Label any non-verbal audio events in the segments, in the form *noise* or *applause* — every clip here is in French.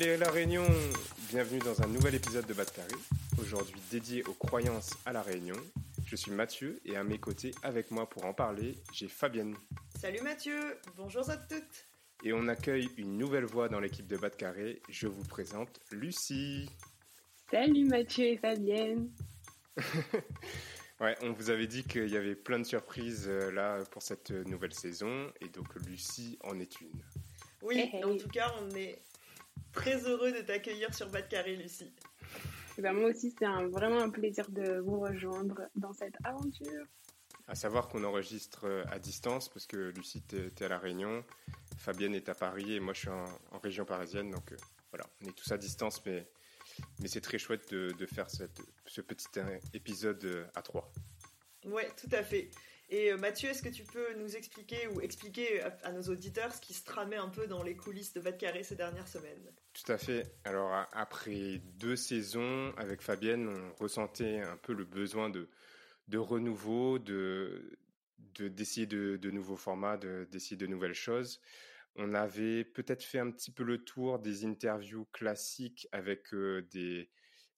Est la Réunion Bienvenue dans un nouvel épisode de Bas de Carré, aujourd'hui dédié aux croyances à la Réunion. Je suis Mathieu et à mes côtés, avec moi pour en parler, j'ai Fabienne. Salut Mathieu, bonjour à toutes. Et on accueille une nouvelle voix dans l'équipe de Bas de Carré. Je vous présente Lucie. Salut Mathieu et Fabienne. *laughs* ouais, on vous avait dit qu'il y avait plein de surprises euh, là pour cette nouvelle saison et donc Lucie en est une. Oui, Hey, hey. en tout cas, on est très heureux de t'accueillir sur Bas de Carré, Lucie. Eh ben, moi aussi, c'est un- vraiment un plaisir de vous rejoindre dans cette aventure. À savoir qu'on enregistre euh, à distance parce que Lucie, t'es t'es à La Réunion, Fabienne est à Paris et moi je suis en, en région parisienne. Donc euh, voilà, on est tous à distance, mais, mais c'est très chouette de, de faire cette- ce petit euh, épisode à trois. Ouais, tout à fait. Et euh, Mathieu, est-ce que tu peux nous expliquer ou expliquer à, nos auditeurs ce qui se tramait un peu dans les coulisses de Bas de Carré ces dernières semaines? Tout à fait. Alors après deux saisons avec Fabienne, on ressentait un peu le besoin de, de renouveau, de de- d'essayer de, de nouveaux formats, de- d'essayer de nouvelles choses. On avait peut-être fait un petit peu le tour des interviews classiques avec euh, des,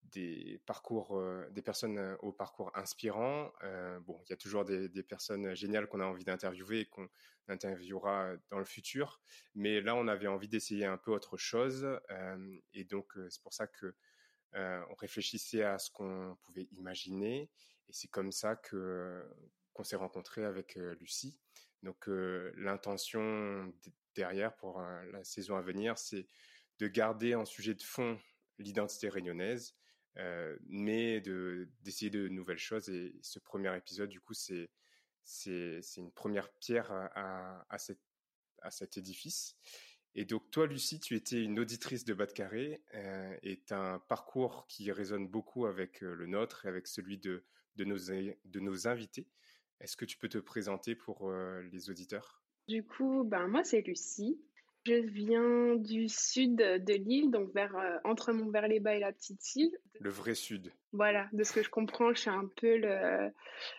des parcours, euh, des personnes euh, au parcours inspirant. Euh, bon, il y a toujours des, personnes géniales qu'on a envie d'interviewer et qu'on interviewera dans le futur. Mais là, on avait envie d'essayer un peu autre chose. et donc, c'est pour ça que on réfléchissait à ce qu'on pouvait imaginer. Et c'est comme ça que qu'on s'est rencontré avec Lucie. Donc, l'intention derrière pour la saison à venir, c'est de garder en sujet de fond l'identité réunionnaise, euh, mais de d'essayer de nouvelles choses. Et ce premier épisode, du coup, c'est c'est une première pierre à, à, à cet édifice. Et donc toi, Lucie, tu étais une auditrice de Bas de Carré euh, un parcours qui résonne beaucoup avec euh, le nôtre et avec celui de, de, nos, de nos invités. Est-ce que tu peux te présenter pour euh, les auditeurs? Du coup, ben, moi, c'est Lucie. Je viens du sud de l'île, donc vers, euh, entre Montverlet-Bas et la Petite Île. Le vrai Sud. Voilà, de ce que je comprends, je suis un peu le,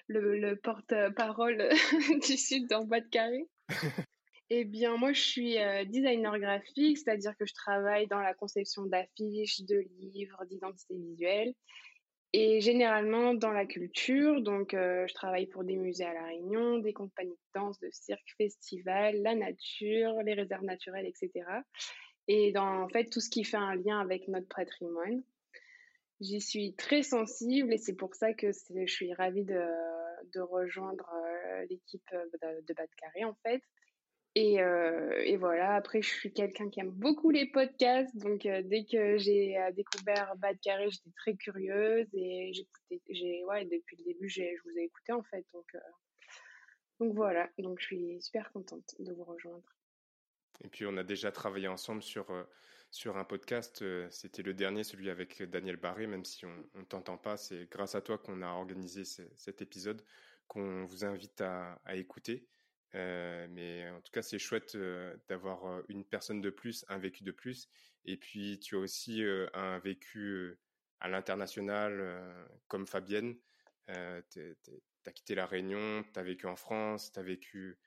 le, le porte-parole *laughs* du sud dans Bas de Carré. *laughs* Eh bien, moi, je suis euh, designer graphique, c'est-à-dire que je travaille dans la conception d'affiches, de livres, d'identité visuelle, et généralement dans la culture. Donc, euh, je travaille pour des musées à La Réunion, des compagnies de danse, de cirque, festivals, la nature, les réserves naturelles, etc. Et dans, en fait, tout ce qui fait un lien avec notre patrimoine. J'y suis très sensible et c'est pour ça que je suis ravie de, de rejoindre euh, l'équipe euh, de, de Bas de Carré, en fait. Et, euh, et voilà, après, je suis quelqu'un qui aime beaucoup les podcasts. Donc, euh, dès que j'ai euh, découvert Bas de Carré, j'étais très curieuse. Et j'ai, ouais, depuis le début, je vous ai écouté, en fait. Donc, donc voilà, donc je suis super contente de vous rejoindre. Et puis on a déjà travaillé ensemble sur, sur un podcast. C'était le dernier, celui avec Daniel Barré, même si on ne t'entend pas. C'est grâce à toi qu'on a organisé ce- cet épisode qu'on vous invite à écouter. Euh, mais en tout cas, c'est chouette euh, d'avoir une personne de plus, un vécu de plus. Et puis, tu as aussi euh, un vécu à l'international, comme Fabienne. Tu as quitté La Réunion, tu as vécu en France, tu as vécu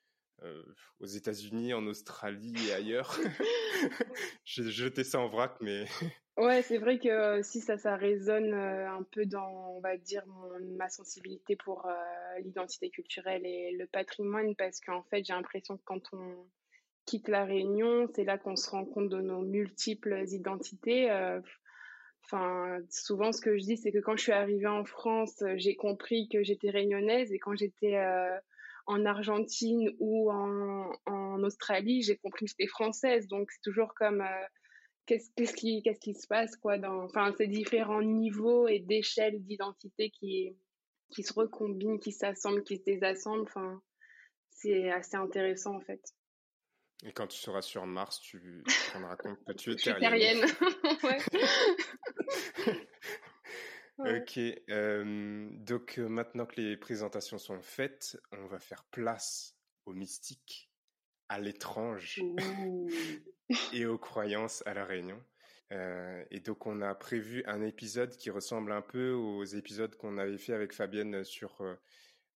aux États-Unis, en Australie et ailleurs. *laughs* *laughs* J'ai jeté ça en vrac, mais *laughs* Ouais, c'est vrai que euh, si ça, ça résonne euh, un peu dans, on va dire, mon- ma sensibilité pour euh, l'identité culturelle et le patrimoine, parce qu'en fait, j'ai l'impression que quand on quitte la Réunion, c'est là qu'on se rend compte de nos multiples identités. souvent, ce que je dis, c'est que quand je suis arrivée en France, j'ai compris que j'étais réunionnaise, et quand j'étais en Argentine ou en, Australie, j'ai compris que j'étais française. Donc, c'est toujours comme qu'est-ce qui qu'est-ce qui se passe quoi dans enfin ces différents niveaux et d'échelle d'identité qui qui se recombinent qui s'assemblent qui se désassemblent enfin c'est assez intéressant en fait Et quand tu seras sur Mars, tu te rendras compte que tu *laughs* es terrienne. *laughs* *laughs* ouais. Ok, euh, donc euh, maintenant que les présentations sont faites, on va faire place au mystique, à l'étrange et aux croyances à la Réunion. Euh, et donc on a prévu un épisode qui ressemble un peu aux épisodes qu'on avait fait avec Fabienne sur euh,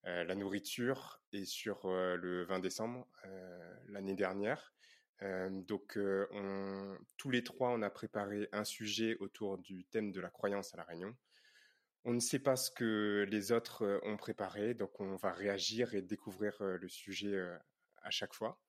euh, la nourriture et sur euh, le 20 décembre l'année dernière. Donc on, tous les trois, on a préparé un sujet autour du thème de la croyance à la Réunion. On ne sait pas ce que les autres ont préparé, donc on va réagir et découvrir le sujet à chaque fois.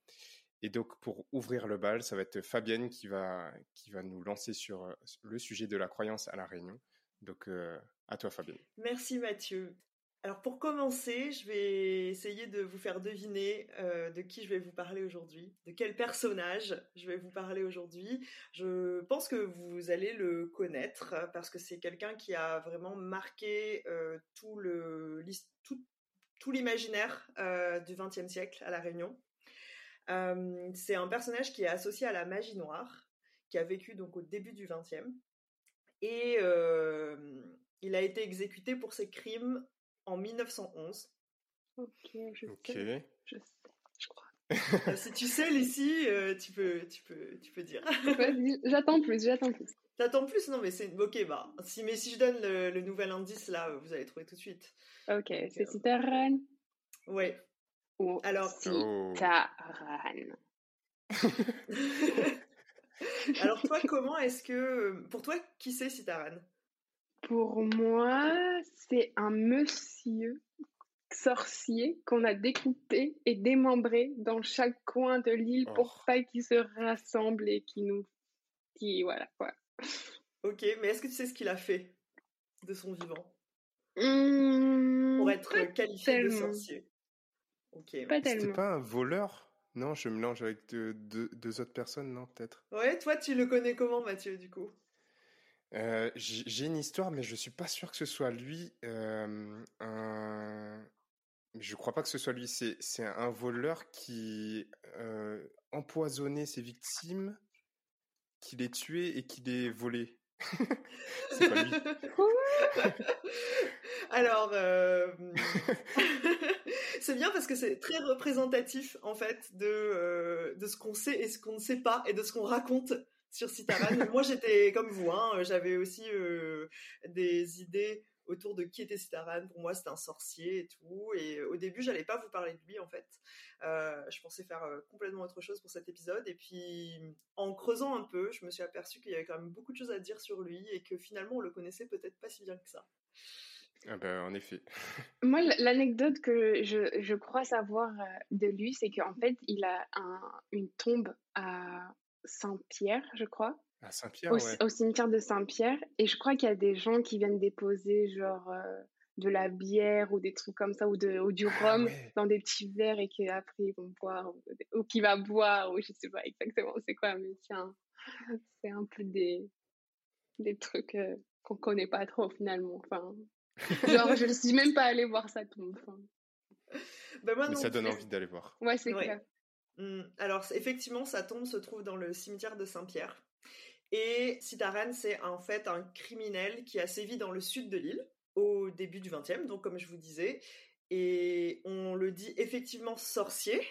Et donc pour ouvrir le bal, ça va être Fabienne qui va, qui va nous lancer sur euh, le sujet de la croyance à la Réunion. Donc euh, à toi Fabienne. Merci Mathieu. Alors pour commencer, je vais essayer de vous faire deviner euh, de qui je vais vous parler aujourd'hui, de quel personnage je vais vous parler aujourd'hui. Je pense que vous allez le connaître parce que c'est quelqu'un qui a vraiment marqué tout le l'his- tout, l'imaginaire euh, du XXe siècle à la Réunion. Euh, c'est un personnage qui est associé à la magie noire, qui a vécu donc au début du XXe et euh, il a été exécuté pour ses crimes en 1911. Ok, je sais, je sais, je crois. Euh, si tu sais, Lucie, euh, tu, peux, tu, peux, tu peux dire. *laughs* J'attends plus, j'attends plus. T'attends plus Non, mais c'est. Ok, bah. Si, mais si je donne le, le nouvel indice, là, vous allez trouver tout de suite. Ok, c'est euh, Citaran Ouais. ou Alors-. Citaran *laughs* Alors, toi, *laughs* comment est-ce que. Pour toi, qui c'est Citaran Pour moi, c'est un monsieur sorcier qu'on a découpé et démembré dans chaque coin de l'île pour Oh. pas qu'ils se rassemblent et qu'ils nous... Qui, voilà, quoi. Ok, mais est-ce que tu sais ce qu'il a fait de son vivant? Mmh, pour être qualifié de sorcier Ok. Pas C'était tellement. pas un voleur? Non, je mélange avec deux, deux- deux autres personnes, non, peut-être. Ouais, toi, tu le connais comment, Mathieu, du coup? Euh, J'ai j'ai une histoire, mais je suis pas sûr que ce soit lui. euh, un... Je crois pas que ce soit lui. C'est c'est un voleur qui euh, empoisonnait ses victimes, qui les tuait et qui les volait. *laughs* C'est pas lui. *laughs* Alors, euh, *laughs* c'est bien parce que c'est très représentatif en fait de, euh, de ce qu'on sait et ce qu'on ne sait pas et de ce qu'on raconte sur Citaran. Moi, j'étais comme vous, hein, j'avais aussi euh, des idées autour de qui était Citaran. Pour moi, c'était un sorcier et tout. Et au début, j'allais pas vous parler de lui en fait. Euh, je pensais faire euh, complètement autre chose pour cet épisode. Et puis, en creusant un peu, je me suis aperçue qu'il y avait quand même beaucoup de choses à dire sur lui et que finalement, on le connaissait peut-être pas si bien que ça. Ah ben, en effet. *laughs* Moi, l'anecdote que je, je crois savoir euh, de lui, c'est qu'en fait, il a un, une tombe à Saint-Pierre, je crois, À Saint-Pierre, au, ouais. au cimetière de Saint-Pierre. Et je crois qu'il y a des gens qui viennent déposer, genre, euh, de la bière ou des trucs comme ça, ou, de, ou du Ah rhum ouais. dans des petits verres et qu'après ils vont boire, ou, ou qui va boire, ou je sais pas exactement c'est quoi, mais c'est un, c'est un peu des, des trucs euh, qu'on connaît pas trop finalement. Enfin, genre, je ne suis même pas allée voir sa tombe. Enfin, Ben, moi Mais non ça donne envie d'aller voir. ouais, c'est Ouais. clair. Hmm, Alors, effectivement, sa tombe se trouve dans le cimetière de Saint-Pierre. Et Sitaran, c'est en fait un criminel qui a sévi dans le sud de l'île au début du XXe, donc comme je vous disais. Et on le dit effectivement sorcier,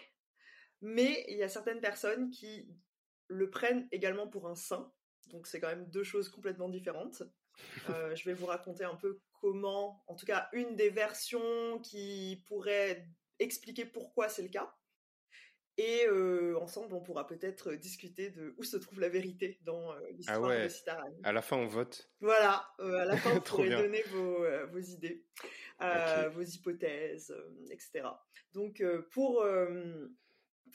mais il y a certaines personnes qui le prennent également pour un saint. Donc c'est quand même deux choses complètement différentes. Euh, *laughs* je vais vous raconter un peu comment, en tout cas une des versions qui pourrait expliquer pourquoi c'est le cas. Et euh, ensemble, on pourra peut-être discuter de où se trouve la vérité dans euh, l'histoire Ah ouais. de Sitaran. À la fin, on vote. Voilà, euh, à la fin, *laughs* vous pourrez bien. donner vos, euh, vos idées, euh, vos hypothèses, euh, etc. Donc, euh, pour euh,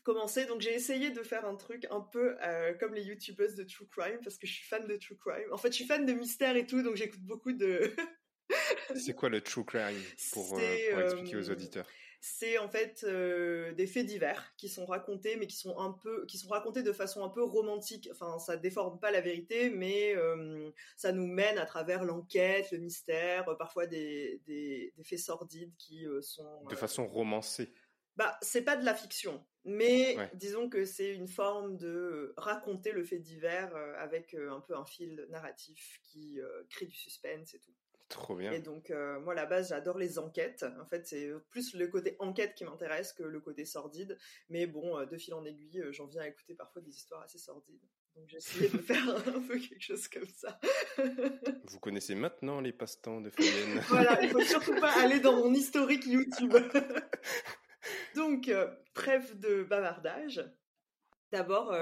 commencer, donc j'ai essayé de faire un truc un peu euh, comme les youtubeuses de True Crime, parce que je suis fan de True Crime. En fait, je suis fan de mystère et tout, donc j'écoute beaucoup de... C'est quoi le true crime pour, euh, expliquer aux euh, auditeurs? C'est en fait euh, des faits divers qui sont racontés, mais qui sont un peu, qui sont racontés de façon un peu romantique. Enfin, ça déforme pas la vérité, mais euh, ça nous mène à travers l'enquête, le mystère, euh, parfois des, des, des faits sordides qui euh, sont. De façon romancée. Bah, c'est pas de la fiction, mais disons que c'est une forme de raconter le fait divers avec un peu un fil narratif qui crée du suspense et tout. Trop bien. Et donc, moi, à la base, j'adore les enquêtes. En fait, c'est plus le côté enquête qui m'intéresse que le côté sordide. Mais bon, de fil en aiguille, j'en viens à écouter parfois des histoires assez sordides. Donc, essayé de faire *laughs* un peu quelque chose comme ça. *laughs* Vous connaissez maintenant les passe-temps de Fabienne. *laughs* voilà, il faut surtout pas aller dans mon historique YouTube. donc, trêve de bavardage. D'abord,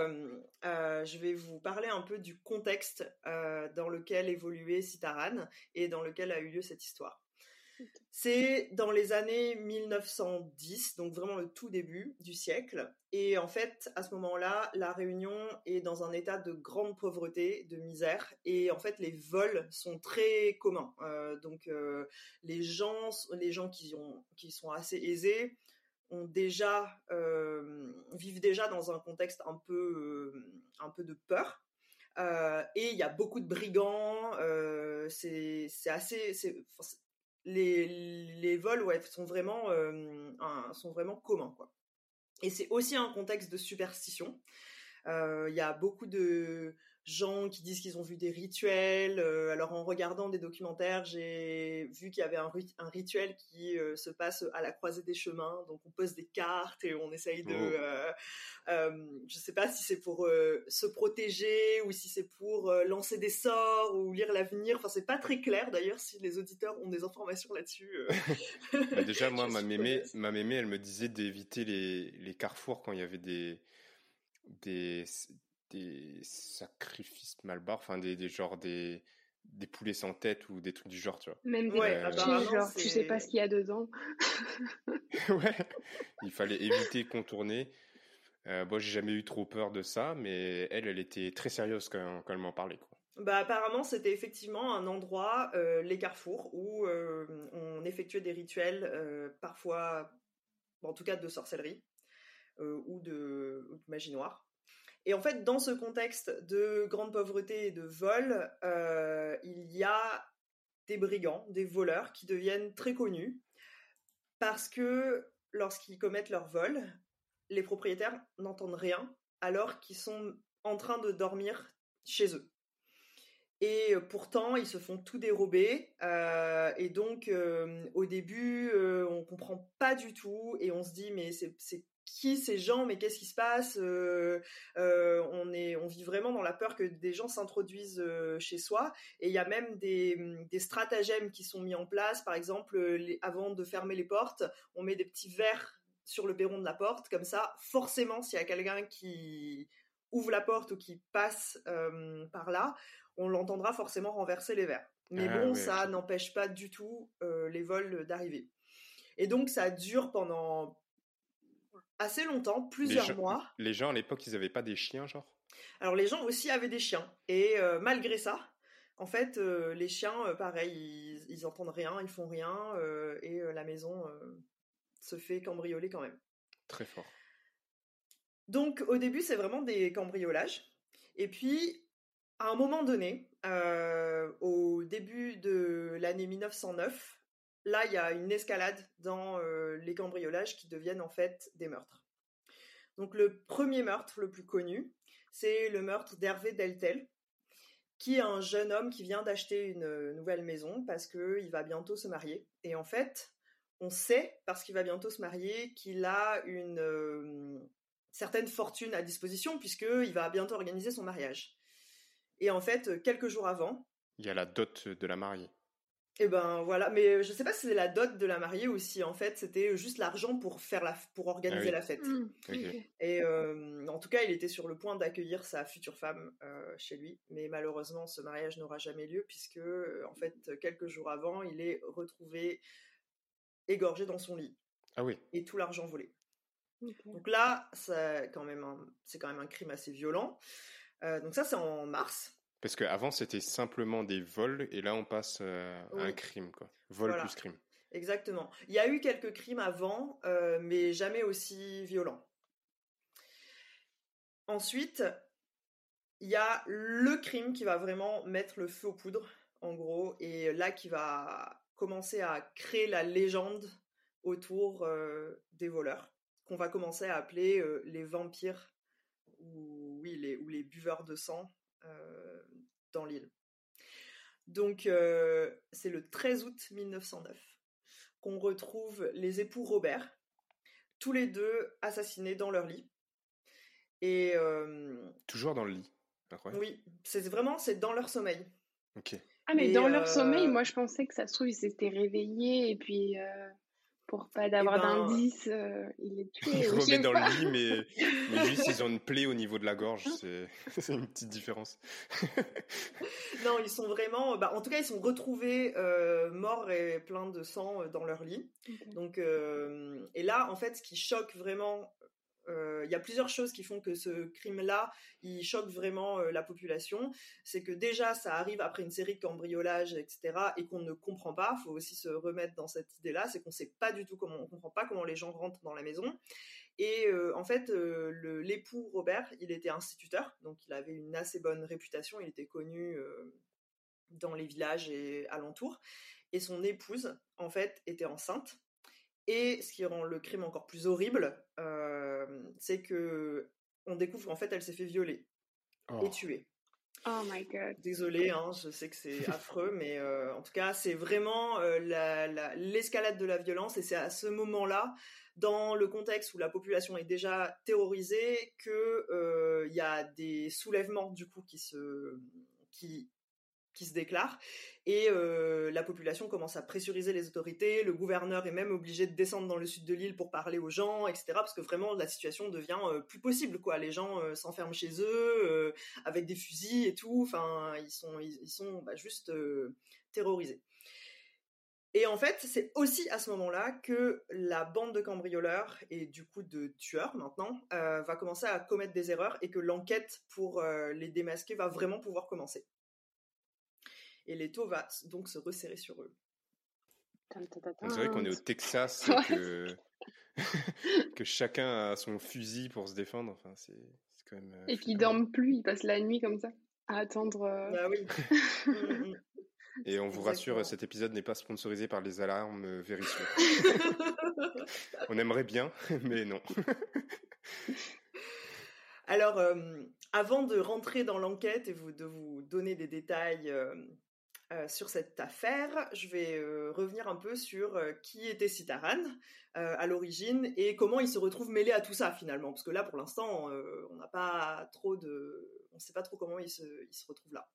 je vais vous parler un peu du contexte dans lequel évoluait Citaran et dans lequel a eu lieu cette histoire. C'est dans les années 1910, donc vraiment le tout début du siècle. Et en fait, à ce moment-là, la Réunion est dans un état de grande pauvreté, de misère. Et en fait, les vols sont très communs. donc, les gens, les gens qui, ont, qui sont assez aisés ont déjà euh, vivent déjà dans un contexte un peu euh, un peu de peur. Euh, et il y a beaucoup de brigands c'est assez les, les vols ouais, sont vraiment sont vraiment communs quoi. Et c'est aussi un contexte de superstition. Il y a beaucoup de gens qui disent qu'ils ont vu des rituels. Euh, alors en regardant des documentaires, j'ai vu qu'il y avait un, un rituel qui euh, se passe à la croisée des chemins. Donc on pose des cartes et on essaye de... Oh. Euh, je sais pas si c'est pour se protéger ou si c'est pour lancer des sorts ou lire l'avenir. Enfin c'est pas très clair d'ailleurs si les auditeurs ont des informations là-dessus. Bah, déjà *laughs* moi ma mémé, ma mémé elle me disait d'éviter les, les carrefours quand il y avait des des, des sacrifices mal barres, enfin des, des genres des, des poulets sans tête ou des trucs du genre, tu vois. Même des ouais, genre tu sais pas ce qu'il y a dedans. *laughs* ouais, il fallait éviter, contourner. Euh, bon, j'ai jamais eu trop peur de ça, mais elle, elle était très sérieuse quand, quand elle m'en parlait. Quoi. Bah, apparemment, c'était effectivement un endroit, euh, les carrefours, où euh, on effectuait des rituels, euh, parfois, en tout cas de sorcellerie ou de, ou de magie noire. Et en fait, dans ce contexte de grande pauvreté et de vol, euh, il y a des brigands, des voleurs qui deviennent très connus parce que lorsqu'ils commettent leur vol, les propriétaires n'entendent rien alors qu'ils sont en train de dormir chez eux. Et pourtant, ils se font tout dérober. Euh, et donc, euh, au début, on comprend pas du tout. Et on se dit, mais c'est qui ces gens, mais qu'est-ce qui se passe euh, euh, on, est, on vit vraiment dans la peur que des gens s'introduisent euh, chez soi. Et il y a même des, des, stratagèmes qui sont mis en place. Par exemple, avant de fermer les portes, on met des petits verres sur le perron de la porte. Comme ça, forcément, s'il y a quelqu'un qui ouvre la porte ou qui passe par là, on l'entendra forcément renverser les verres. Mais ah bon, ça n'empêche pas du tout les vols d'arriver. Et donc, ça dure pendant assez longtemps, plusieurs mois. Les gens à l'époque, ils n'avaient pas des chiens, genre? Alors les gens aussi avaient des chiens. Et euh, malgré ça, en fait, euh, les chiens, euh, pareil, ils, entendent rien, ils font rien, et la maison se fait cambrioler quand même. Très fort. Donc au début, c'est vraiment des cambriolages. Et puis, à un moment donné, au début de l'année 1909, là, il y a une escalade dans euh, les cambriolages qui deviennent en fait des meurtres. Donc le premier meurtre le plus connu, c'est le meurtre d'Hervé Deltel, qui est un jeune homme qui vient d'acheter une euh, nouvelle maison parce qu'il va bientôt se marier. Et en fait, on sait, parce qu'il va bientôt se marier, qu'il a une euh, certaine fortune à disposition, puisqu'il va bientôt organiser son mariage. Et en fait, quelques jours avant... Il y a la dot de la mariée. Et eh ben voilà, mais je sais pas si c'est la dot de la mariée ou si en fait c'était juste l'argent pour faire la pour organiser ah la fête. Mmh, Et euh, en tout cas, il était sur le point d'accueillir sa future femme euh, chez lui, mais malheureusement, ce mariage n'aura jamais lieu puisque euh, en fait quelques jours avant, il est retrouvé égorgé dans son lit. Ah oui. Et tout l'argent volé. Donc là, c'est quand même c'est quand même un crime assez violent. donc ça, c'est en mars. Parce qu'avant, c'était simplement des vols, et là, on passe euh, à un crime, quoi. Vol plus crime. Exactement. Il y a eu quelques crimes avant, euh, mais jamais aussi violents. Ensuite, il y a le crime qui va vraiment mettre le feu aux poudres, en gros, et là qui va commencer à créer la légende autour euh, des voleurs. qu'on va commencer à appeler les vampires ou, oui, les, ou les buveurs de sang dans l'île. Donc, c'est le 13 août 1909 qu'on retrouve les époux Robert, tous les deux assassinés dans leur lit. Et toujours dans le lit. Oui, c'est vraiment c'est dans leur sommeil. Ok. Ah mais dans leur sommeil, moi je pensais que ça se trouve ils s'étaient réveillés et puis pour pas d'avoir eh ben, d'indices, euh, il est tué. Il remet dans le lit, mais, mais juste ils ont une plaie au niveau de la gorge, *laughs* *laughs* c'est une petite différence. *laughs* non, ils sont vraiment, bah, en tout cas, ils sont retrouvés euh, morts et pleins de sang euh, dans leur lit. Donc, et là, en fait, ce qui choque vraiment il y a plusieurs choses qui font que ce crime-là, il choque vraiment la population. C'est que déjà, ça arrive après une série de cambriolages, etc., et qu'on ne comprend pas. Il faut aussi se remettre dans cette idée-là, c'est qu'on ne sait pas du tout comment, on comprend pas comment les gens rentrent dans la maison. Et en fait, l'époux Robert, il était instituteur, donc il avait une assez bonne réputation. Il était connu dans les villages et alentours. Et son épouse, en fait, était enceinte. Et ce qui rend le crime encore plus horrible, c'est que on découvre qu'en fait elle s'est fait violer et oh. tuer. Oh my god. Désolée, hein, je sais que c'est affreux, *laughs* mais en tout cas, c'est vraiment l'escalade de la violence et c'est à ce moment-là, dans le contexte où la population est déjà terrorisée, que il y a des soulèvements du coup qui se qui qui se déclarent et euh, la population commence à pressuriser les autorités. Le gouverneur est même obligé de descendre dans le sud de l'île pour parler aux gens, etc. Parce que vraiment la situation devient euh, plus possible. Les gens euh, s'enferment chez eux avec des fusils et tout. Enfin, ils sont, ils, sont bah, juste terrorisés. Et en fait, c'est aussi à ce moment-là que la bande de cambrioleurs et du coup de tueurs maintenant va commencer à commettre des erreurs et que l'enquête pour les démasquer va vraiment pouvoir commencer et l'étau va donc se resserrer sur eux. C'est vrai qu'on est au Texas *laughs* que... *laughs* que chacun a son fusil pour se défendre. Enfin, c'est quand même. Euh, et qu'ils dorment plus, ils passent la nuit comme ça à attendre. Euh, bah oui. Mm, *laughs* mm. Et on vous rassure, cet épisode n'est pas sponsorisé par les alarmes euh, Verisio. on aimerait bien, mais non. Alors, avant de rentrer dans l'enquête et vous, de vous donner des détails euh, sur cette affaire, je vais euh, revenir un peu sur euh, qui était Sitaran à l'origine et comment il se retrouve mêlé à tout ça finalement, parce que là pour l'instant on n'a pas trop de, on ne sait pas trop comment il se, il se retrouve là.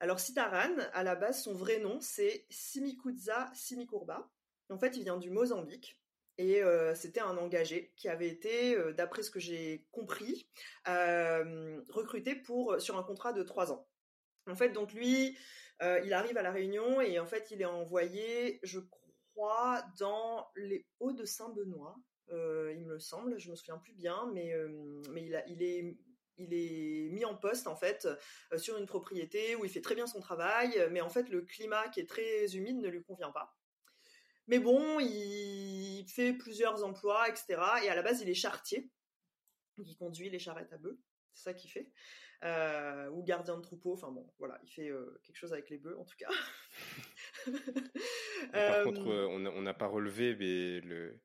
Alors Sitaran, à la base son vrai nom c'est Simikudza Simikurba. En fait il vient du Mozambique. Et c'était un engagé qui avait été, d'après ce que j'ai compris, recruté pour sur un contrat de trois ans. En fait, donc lui, euh, il arrive à la Réunion et en fait, il est envoyé, je crois, dans les Hauts de Saint-Benoît, euh, il me semble, je me souviens plus bien, mais, euh, mais il, est il est mis en poste en fait sur une propriété où il fait très bien son travail, mais en fait le climat qui est très humide ne lui convient pas. Mais bon, il fait plusieurs emplois, etc. Et à la base, il est charretier, il conduit les charrettes à bœufs, c'est ça qu'il fait. Euh, ou gardien de troupeau. Enfin bon, voilà, il fait euh, quelque chose avec les bœufs en tout cas. *laughs* Par contre, euh, on n'a pas relevé, mais le.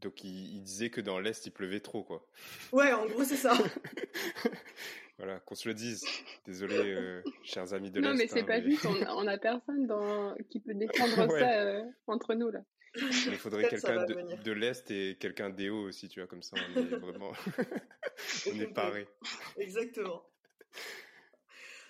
donc il, disait que dans l'est il pleuvait trop quoi. Ouais, en gros c'est ça. *laughs* voilà, qu'on se le dise. Désolé, chers amis de l'est. Non mais c'est hein, pas juste, on, a personne dans... qui peut *laughs* défendre ça entre nous là. Il faudrait quelqu'un de, l'Est et quelqu'un des Hauts aussi, tu vois, comme ça on est *laughs* vraiment. on est paré. *laughs* Exactement.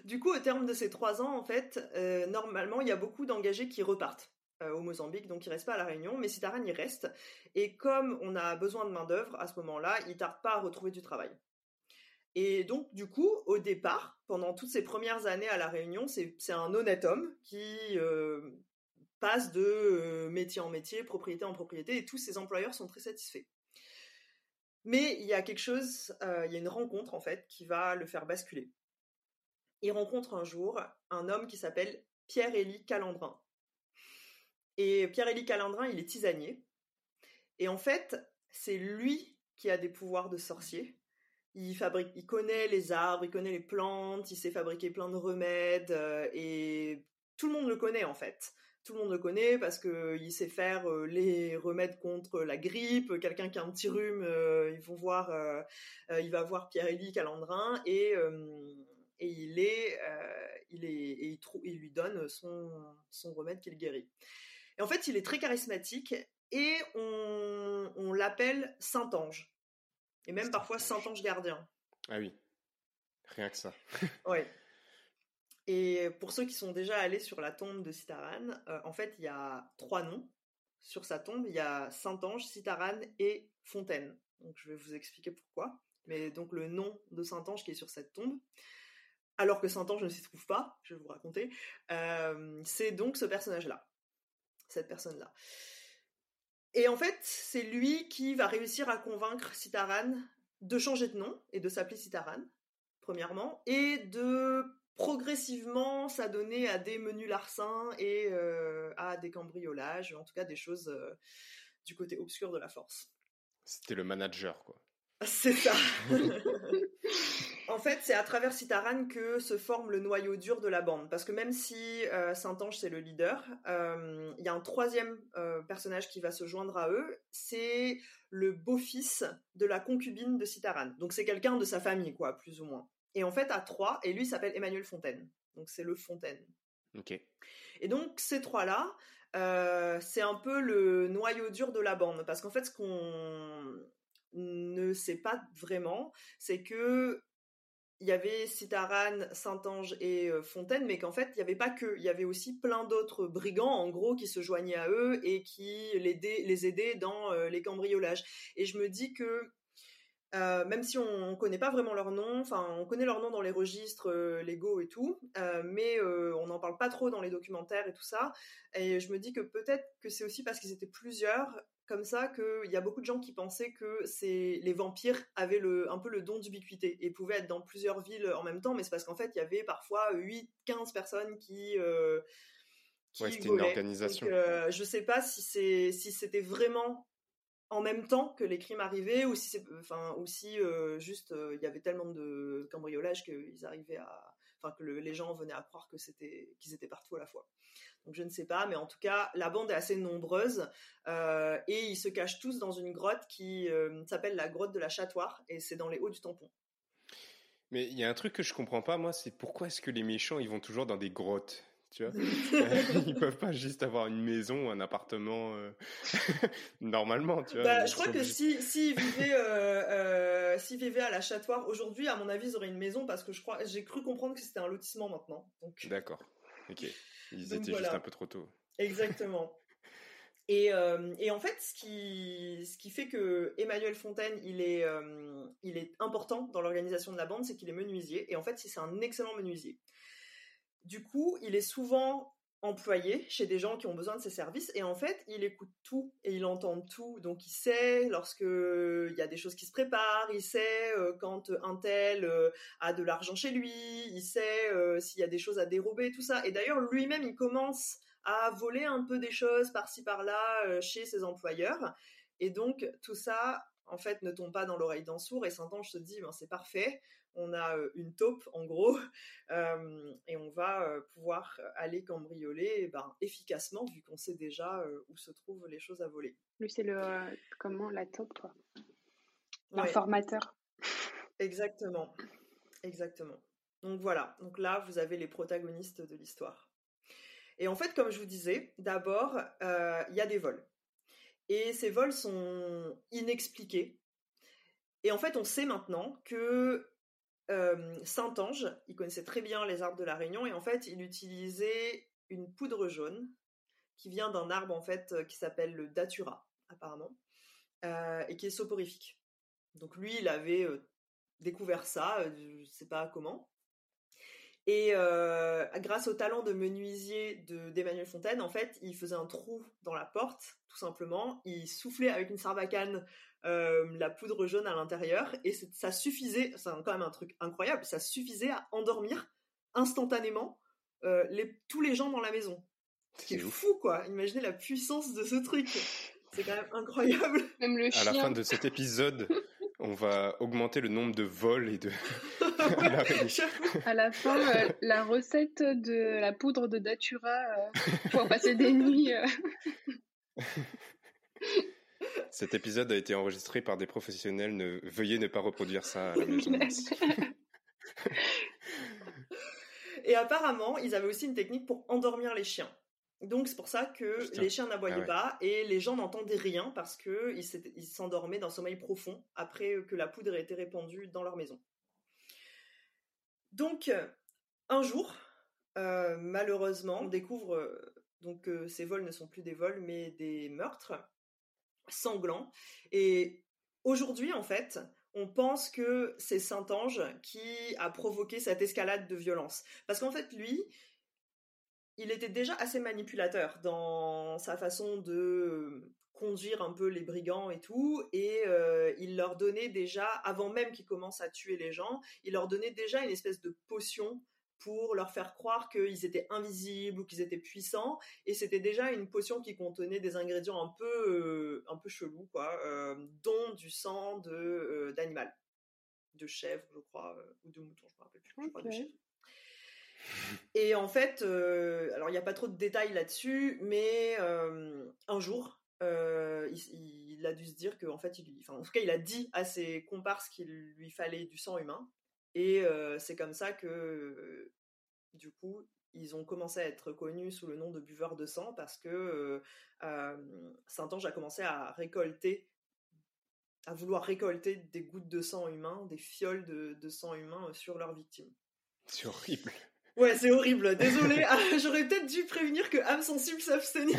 Du coup, au terme de ces trois ans, en fait, euh, normalement, il y a beaucoup d'engagés qui repartent euh, au Mozambique, donc ils restent pas à la Réunion, mais Sitaran y reste. Et comme on a besoin de main d'œuvre à ce moment-là, il tarde pas à retrouver du travail. Et donc, du coup, au départ, pendant toutes ces premières années à la Réunion, c'est un honnête homme qui euh, de euh, métier en métier, propriété en propriété, et tous ses employeurs sont très satisfaits. Mais il y a quelque chose, euh, il y a une rencontre en fait qui va le faire basculer. Il rencontre un jour un homme qui s'appelle Pierre-Élie Calandrin. Et Pierre-Élie Calandrin, il est tisanier. Et en fait, c'est lui qui a des pouvoirs de sorcier. Il fabrique, il connaît les arbres, il connaît les plantes, il sait fabriquer plein de remèdes euh, et tout le monde le connaît en fait tout le monde le connaît parce qu'il sait faire les remèdes contre la grippe. Quelqu'un qui a un petit rhume, ils vont voir, il va voir Pierre-Élie Calandrin et, et il est, il est, et il, il, lui donne son, son remède qui le guérit. Et en fait, il est très charismatique et on, on l'appelle Saint-Ange. Et même parfois Saint-Ange gardien. Ah oui, rien que ça. oui. Et pour ceux qui sont déjà allés sur la tombe de Citaran, euh, en fait, il y a trois noms sur sa tombe. Il y a Saint-Ange, Citaran et Fontaine. Donc je vais vous expliquer pourquoi. Mais donc le nom de Saint-Ange qui est sur cette tombe, alors que Saint-Ange ne s'y trouve pas, je vais vous raconter, euh, c'est donc ce personnage-là. Cette personne-là. Et en fait, c'est lui qui va réussir à convaincre Citaran de changer de nom et de s'appeler Citaran, premièrement, et de progressivement s'adonner à des menus larcins et euh, à des cambriolages, en tout cas des choses euh, du côté obscur de la force. C'était le manager, quoi. C'est ça. *laughs* *laughs* en fait, c'est à travers Citaran que se forme le noyau dur de la bande. Parce que même si euh, Saint-Ange, c'est le leader, il y a un troisième personnage qui va se joindre à eux. C'est le beau-fils de la concubine de Citaran. Donc c'est quelqu'un de sa famille, quoi, plus ou moins. Et en fait, à trois, et lui s'appelle Emmanuel Fontaine. Donc c'est le Fontaine. Ok. Et donc ces trois-là, euh, c'est un peu le noyau dur de la bande. Parce qu'en fait, ce qu'on ne sait pas vraiment, c'est que il y avait Citaran, Saint-Ange et euh, Fontaine, mais qu'en fait, il n'y avait pas que. Il y avait aussi plein d'autres brigands, en gros, qui se joignaient à eux et qui les, aidaient dans euh, les cambriolages. Et je me dis que euh, même si on ne connaît pas vraiment leur nom, enfin on connaît leur nom dans les registres euh, légaux et tout, euh, mais on n'en parle pas trop dans les documentaires et tout ça. Et je me dis que peut-être que c'est aussi parce qu'ils étaient plusieurs, comme ça, qu'il y a beaucoup de gens qui pensaient que les vampires avaient le, un peu le don d'ubiquité et pouvaient être dans plusieurs villes en même temps, mais c'est parce qu'en fait il y avait parfois 8, 15 personnes qui... qui ouais, c'était une organisation. Donc, je sais pas si c'est si c'était vraiment en même temps que les crimes arrivaient ou si enfin aussi euh, juste euh, il y avait tellement de cambriolages qu'ils arrivaient à que les gens venaient à croire que c'était qu'ils étaient partout à la fois. Donc je ne sais pas mais en tout cas la bande est assez nombreuse euh, et ils se cachent tous dans une grotte qui s'appelle la grotte de la Chatoire et c'est dans les hauts du tampon. Mais il y a un truc que je comprends pas moi c'est pourquoi est-ce que les méchants ils vont toujours dans des grottes? Tu vois. Ils peuvent pas juste avoir une maison ou un appartement euh, *laughs* normalement, tu vois. Bah, je crois que si s'ils vivaient, euh, euh, vivaient à la Chatoire aujourd'hui, à mon avis, ils auraient une maison parce que je crois, j'ai cru comprendre que c'était un lotissement maintenant. Donc. D'accord. Ok. Ils étaient juste un peu trop tôt. Exactement. *laughs* Et, et, en fait, ce qui, ce qui fait que Emmanuel Fontaine, il est, il est important dans l'organisation de la bande, c'est qu'il est menuisier. Et en fait, c'est un excellent menuisier. Du coup, il est souvent employé chez des gens qui ont besoin de ses services et en fait, il écoute tout et il entend tout. Donc, il sait lorsque il y a des choses qui se préparent, il sait euh, quand un tel euh, a de l'argent chez lui, il sait euh, s'il y a des choses à dérober, tout ça. Et d'ailleurs, lui-même, il commence à voler un peu des choses par-ci par-là chez ses employeurs. Et donc, tout ça, en fait, ne tombe pas dans l'oreille d'un sourd et Saint-Ange se dit, ben, c'est parfait, on a euh, une taupe en gros, *laughs* euh, et on va euh, pouvoir aller cambrioler eh ben, efficacement vu qu'on sait déjà où se trouvent les choses à voler. Lui, c'est le comment la taupe, toi L'informateur. Exactement, exactement. Donc voilà, donc là vous avez les protagonistes de l'histoire. Et en fait, comme je vous disais, d'abord il y a des vols. Et ces vols sont inexpliqués. Et en fait, on sait maintenant que Saint-Ange, il connaissait très bien les arbres de la Réunion et en fait, il utilisait une poudre jaune qui vient d'un arbre en fait qui s'appelle le datura apparemment euh, et qui est soporifique. Donc lui, il avait euh, découvert ça, euh, je sais pas comment. Et grâce au talent de menuisier d'Emmanuel Fontaine, en fait, il faisait un trou dans la porte, tout simplement. Il soufflait avec une sarbacane euh, la poudre jaune à l'intérieur et ça suffisait, c'est quand même un truc incroyable, ça suffisait à endormir instantanément euh, tous les gens dans la maison. C'est fou quoi, imaginez la puissance de ce truc. C'est quand même incroyable. *laughs* Même le À la fin de cet épisode, on va augmenter le nombre de vols et de, *laughs* *laughs* à la fin, euh, la recette de la poudre de Datura pour passer des nuits. Cet épisode a été enregistré par des professionnels. Ne... Veuillez ne pas reproduire ça à la maison. Et apparemment, ils avaient aussi une technique pour endormir les chiens. Donc c'est pour ça que les chiens n'aboyaient ah pas et les gens n'entendaient rien parce qu'ils s'endormaient d'un sommeil profond après que la poudre ait été répandue dans leur maison. Donc un jour, euh, malheureusement, on découvre euh, donc que ces vols ne sont plus des vols mais des meurtres sanglants. Et aujourd'hui, en fait, on pense que c'est Saint-Ange qui a provoqué cette escalade de violence. Parce qu'en fait, lui, il était déjà assez manipulateur dans sa façon de conduire un peu les brigands et tout, et euh, il leur donnait déjà, avant même qu'ils commencent à tuer les gens, il leur donnait déjà une espèce de potion pour leur faire croire qu'ils étaient invisibles ou qu'ils étaient puissants. Et c'était déjà une potion qui contenait des ingrédients un peu, euh, un peu chelous, quoi, euh, dont du sang de euh, d'animal, de chèvre, je crois, ou de mouton, je me rappelle plus, je crois de chèvre. Et en fait, alors il n'y a pas trop de détails là-dessus, mais un jour, il, a dû se dire que, en fait, il, enfin, en tout cas, il a dit à ses comparses qu'il lui fallait du sang humain. Et c'est comme ça que, du coup, ils ont commencé à être connus sous le nom de buveurs de sang parce que Saint-Ange a commencé à récolter, à vouloir récolter des gouttes de sang humain, des fioles de, sang humain sur leurs victimes. C'est horrible. Ouais, c'est horrible. Désolée, *laughs* ah, j'aurais peut-être dû prévenir que âme sensible s'abstenir.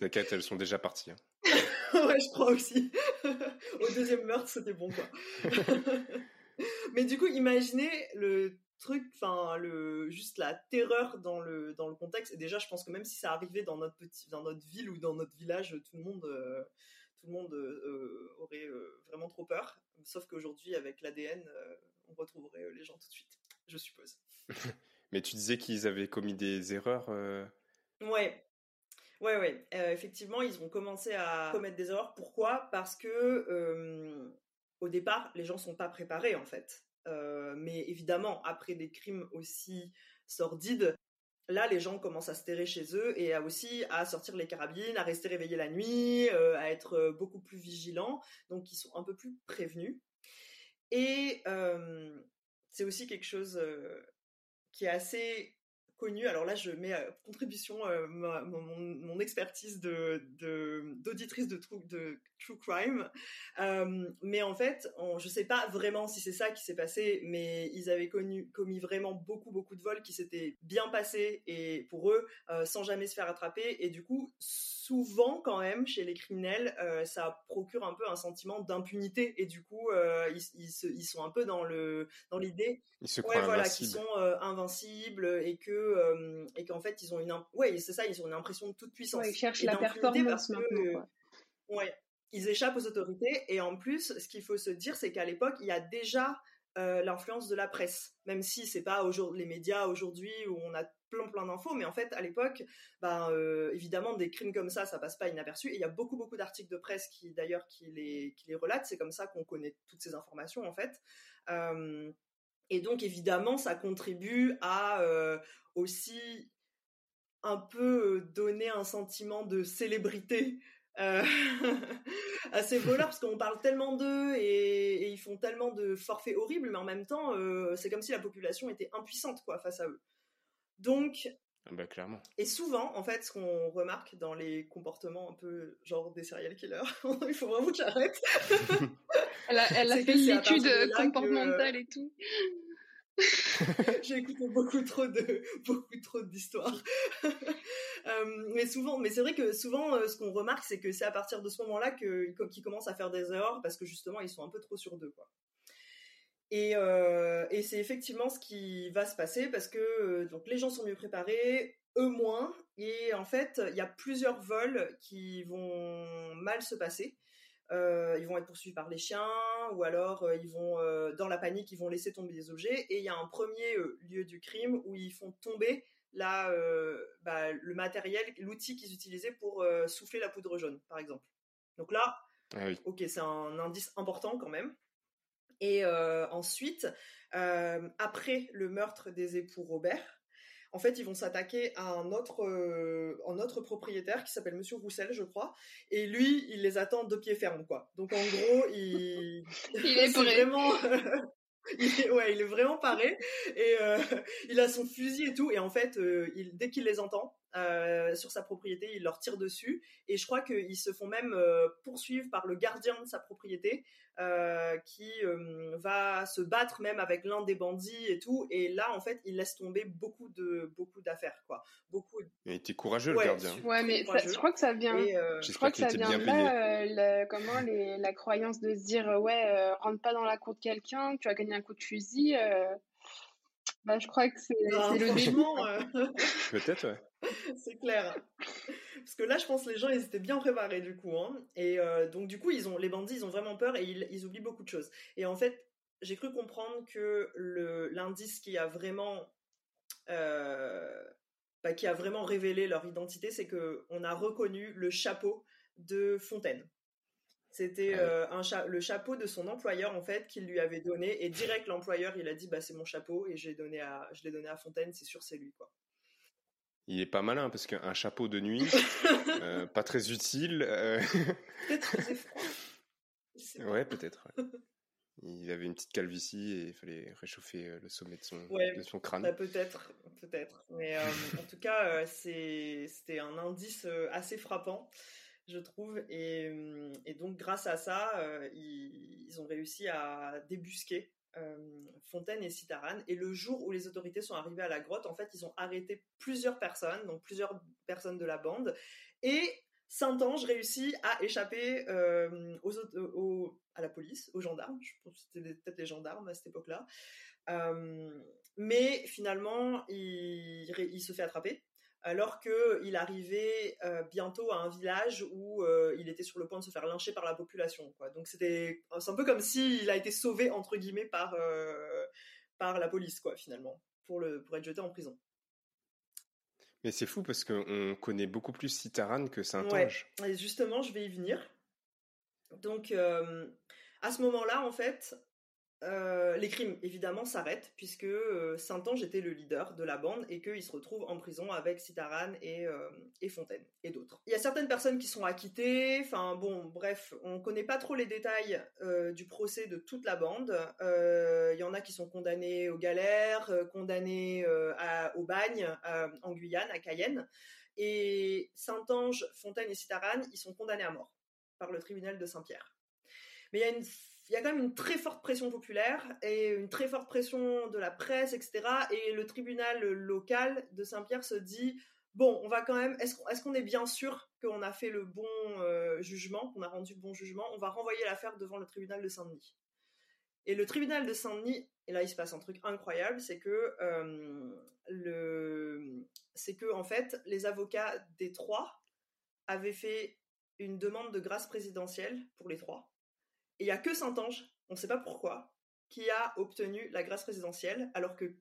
T'inquiète, elles sont déjà parties. Hein. *laughs* ouais, je crois aussi. *laughs* Au deuxième meurtre, c'était bon, quoi. *laughs* Mais du coup, imaginez le truc, enfin, le, juste la terreur dans le, dans le contexte. Et déjà, je pense que même si ça arrivait dans notre, petit, dans notre ville ou dans notre village, tout le monde, euh, tout le monde euh, aurait euh, vraiment trop peur. Sauf qu'aujourd'hui, avec l'ADN, on retrouverait les gens tout de suite, je suppose. *laughs* Mais tu disais qu'ils avaient commis des erreurs Ouais, Ouais, ouais. Euh, effectivement, ils ont commencé à commettre des erreurs. Pourquoi? Parce que au départ, les gens sont pas préparés en fait. Euh, mais évidemment, après des crimes aussi sordides, là, les gens commencent à se terrer chez eux et à aussi à sortir les carabines, à rester réveillés la nuit, euh, à être beaucoup plus vigilants. Donc, ils sont un peu plus prévenus. Et c'est aussi quelque chose qui est assez alors là, je mets à contribution euh, mon, expertise d'auditrice de, de, true crime. Euh, mais en fait, je ne sais pas vraiment si c'est ça qui s'est passé, mais ils avaient connu, commis vraiment beaucoup, beaucoup de vols qui s'étaient bien passés et pour eux, euh, sans jamais se faire attraper. Et du coup, souvent quand même, chez les criminels, ça procure un peu un sentiment d'impunité. Et du coup, ils, ils, sont un peu dans le dans l'idée ouais, voilà, qu'ils sont invincibles et que euh, et qu'en fait ils ont une ouais c'est ça ils ont une impression de toute puissance. ils cherchent la performance maintenant. ouais, ils échappent aux autorités et en plus ce qu'il faut se dire c'est qu'à l'époque il y a déjà euh, l'influence de la presse, même si c'est pas les médias aujourd'hui où on a plein plein d'infos, mais en fait à l'époque, ben euh, évidemment des crimes comme ça, ça passe pas inaperçu. Et il y a beaucoup beaucoup d'articles de presse qui d'ailleurs qui les qui les relatent. C'est comme ça qu'on connaît toutes ces informations en fait. et donc évidemment, ça contribue à aussi un peu donner un sentiment de célébrité euh, *laughs* à ces voleurs parce qu'on parle tellement d'eux et, ils font tellement de forfaits horribles, mais en même temps, euh, c'est comme si la population était impuissante quoi face à eux. Donc, ah bah, clairement. Et souvent, en fait, ce qu'on remarque dans les comportements un peu genre des serial killers, *laughs* il faut vraiment que j'arrête. elle a, elle a *laughs* fait l'étude comportementale et tout. *laughs* J'ai écouté beaucoup trop de *laughs* beaucoup trop d'histoires. *laughs* Euh, mais souvent, mais c'est vrai que souvent, euh, ce qu'on remarque, c'est que c'est à partir de ce moment-là qu'ils commencent à faire des erreurs parce que justement, ils sont un peu trop sur deux, quoi. Et, euh, et c'est effectivement ce qui va se passer parce que donc les gens sont mieux préparés, eux moins, et en fait, il y a plusieurs vols qui vont mal se passer. Euh, ils vont être poursuivis par les chiens, ou alors euh, ils vont, euh, dans la panique, ils vont laisser tomber des objets. Et il y a un premier lieu du crime où ils font tomber la, bah, le matériel, l'outil qu'ils utilisaient pour souffler la poudre jaune, par exemple. Donc là, ah ok, c'est un indice important quand même. Et ensuite, après le meurtre des époux Robert, en fait, ils vont s'attaquer à un autre, un autre propriétaire qui s'appelle Monsieur Roussel, je crois. Et lui, il les attend de pied ferme, quoi. Donc, en gros, *laughs* il, il est, *laughs* vraiment, *laughs* il est, ouais, il est vraiment paré et il a son fusil et tout. Et en fait, il, dès qu'il les entend sur sa propriété, il leur tire dessus. Et je crois qu'ils se font même poursuivre par le gardien de sa propriété euh, qui euh, va se battre même avec l'un des bandits et tout. Et là, en fait, il laisse tomber beaucoup de beaucoup d'affaires, quoi. Beaucoup. Il était courageux le gardien. Ouais, mais je crois que ça vient. Euh, je crois que ça vient de là, comment les, la croyance de se dire ouais, rentre pas dans la cour de quelqu'un, tu as gagné un coup de fusil. Bah, je crois que c'est bah, le début. Peut-être, ouais. *laughs* c'est clair. Parce que là, je pense que les gens, ils étaient bien préparés du coup. Hein. Et euh, donc, du coup, ils ont, les bandits, ils ont vraiment peur et ils, oublient beaucoup de choses. Et en fait, j'ai cru comprendre que l'indice qui a vraiment, euh, bah, qui a vraiment révélé leur identité, c'est que on a reconnu le chapeau de Fontaine. C'était ah euh, le chapeau de son employeur en fait qu'il lui avait donné et direct l'employeur il a dit bah c'est mon chapeau et j'ai donné à je l'ai donné à Fontaine c'est sûr c'est lui quoi. Il est pas malin parce qu'un chapeau de nuit, *laughs* euh, pas très utile. Euh... *laughs* Peut-être froid. Ouais, peut-être. *laughs* Il avait une petite calvitie et il fallait réchauffer euh, le sommet de son, de son crâne. Bah peut-être, peut-être. Mais euh, en tout cas, c'était un indice assez frappant, je trouve. Et, et donc, grâce à ça, ils, ils, ont réussi à débusquer Fontaine et Citaran. Et le jour où les autorités sont arrivées à la grotte, en fait, ils ont arrêté plusieurs personnes, donc plusieurs personnes de la bande. Et Saint-Ange réussit à échapper euh, à la police, aux gendarmes. Je pense que c'était peut-être les gendarmes à cette époque-là. Euh, mais finalement, il, se fait attraper alors qu'il arrivait euh, bientôt à un village où euh, il était sur le point de se faire lyncher par la population. Donc c'était c'est un peu comme s'il a été sauvé entre guillemets par euh, par la police quoi finalement pour le pour être jeté en prison. Mais c'est fou parce qu'on connaît beaucoup plus Citaran que Saint-Ange. Ouais. Et justement, je vais y venir. Donc à ce moment-là, en fait, euh, les crimes, évidemment, s'arrêtent puisque euh, Saint-Ange était le leader de la bande et qu'il se retrouve en prison avec Citaran et, euh, et Fontaine et d'autres. Il y a certaines personnes qui sont acquittées, enfin bon, bref, on connaît pas trop les détails du procès de toute la bande. Il y en a qui sont condamnés aux galères, condamnés au bagne en Guyane, à Cayenne. Et Saint-Ange, Fontaine et Citaran, ils sont condamnés à mort par le tribunal de Saint-Pierre. Mais il y a une il y a quand même une très forte pression populaire et une très forte pression de la presse, etc. Et le tribunal local de Saint-Pierre se dit bon, on va quand même. Est-ce qu'on est, bien sûr qu'on a fait le bon euh, jugement, qu'on a rendu le bon jugement On va renvoyer l'affaire devant le tribunal de Saint-Denis. Et le tribunal de Saint-Denis, et là il se passe un truc incroyable, c'est que euh, le, c'est que en fait les avocats des trois avaient fait une demande de grâce présidentielle pour les trois il y a que Saint-Ange, on ne sait pas pourquoi, qui a obtenu la grâce présidentielle, alors que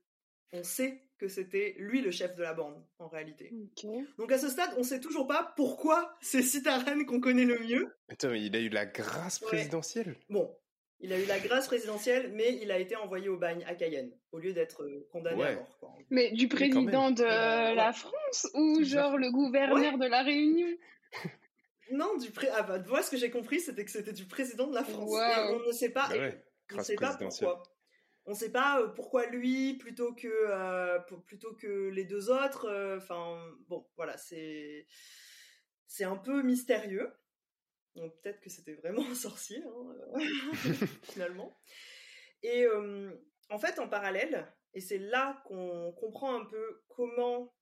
on sait que c'était lui le chef de la bande, en réalité. Donc à ce stade, on ne sait toujours pas pourquoi c'est Citaren qu'on connaît le mieux. Attends, il a eu la grâce présidentielle? Bon, il a eu la grâce présidentielle, mais il a été envoyé au bagne à Cayenne, au lieu d'être euh, condamné à mort. Mais du président de la France ou genre le gouverneur de la Réunion? *laughs* non, du pré... ah bah, ce que j'ai compris, c'était que c'était du président de la France. on ne sait pas, bah on sait pas pourquoi. On ne sait pas euh, pourquoi lui plutôt que euh, plutôt que les deux autres. Euh, enfin, bon, voilà, c'est c'est un peu mystérieux. Donc peut-être que c'était vraiment un sorcier hein, *laughs* finalement. Et en fait, en parallèle, et c'est là qu'on comprend un peu comment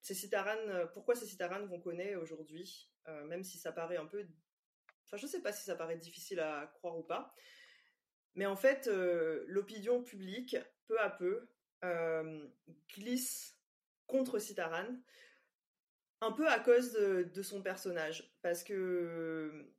ces Citaran, pourquoi ces Citaran qu'on connaît aujourd'hui euh, même si ça paraît un peu... Enfin, je ne sais pas si ça paraît difficile à croire ou pas. Mais en fait, euh, l'opinion publique, peu à peu, euh, glisse contre Citaran, un peu à cause de, son personnage, parce que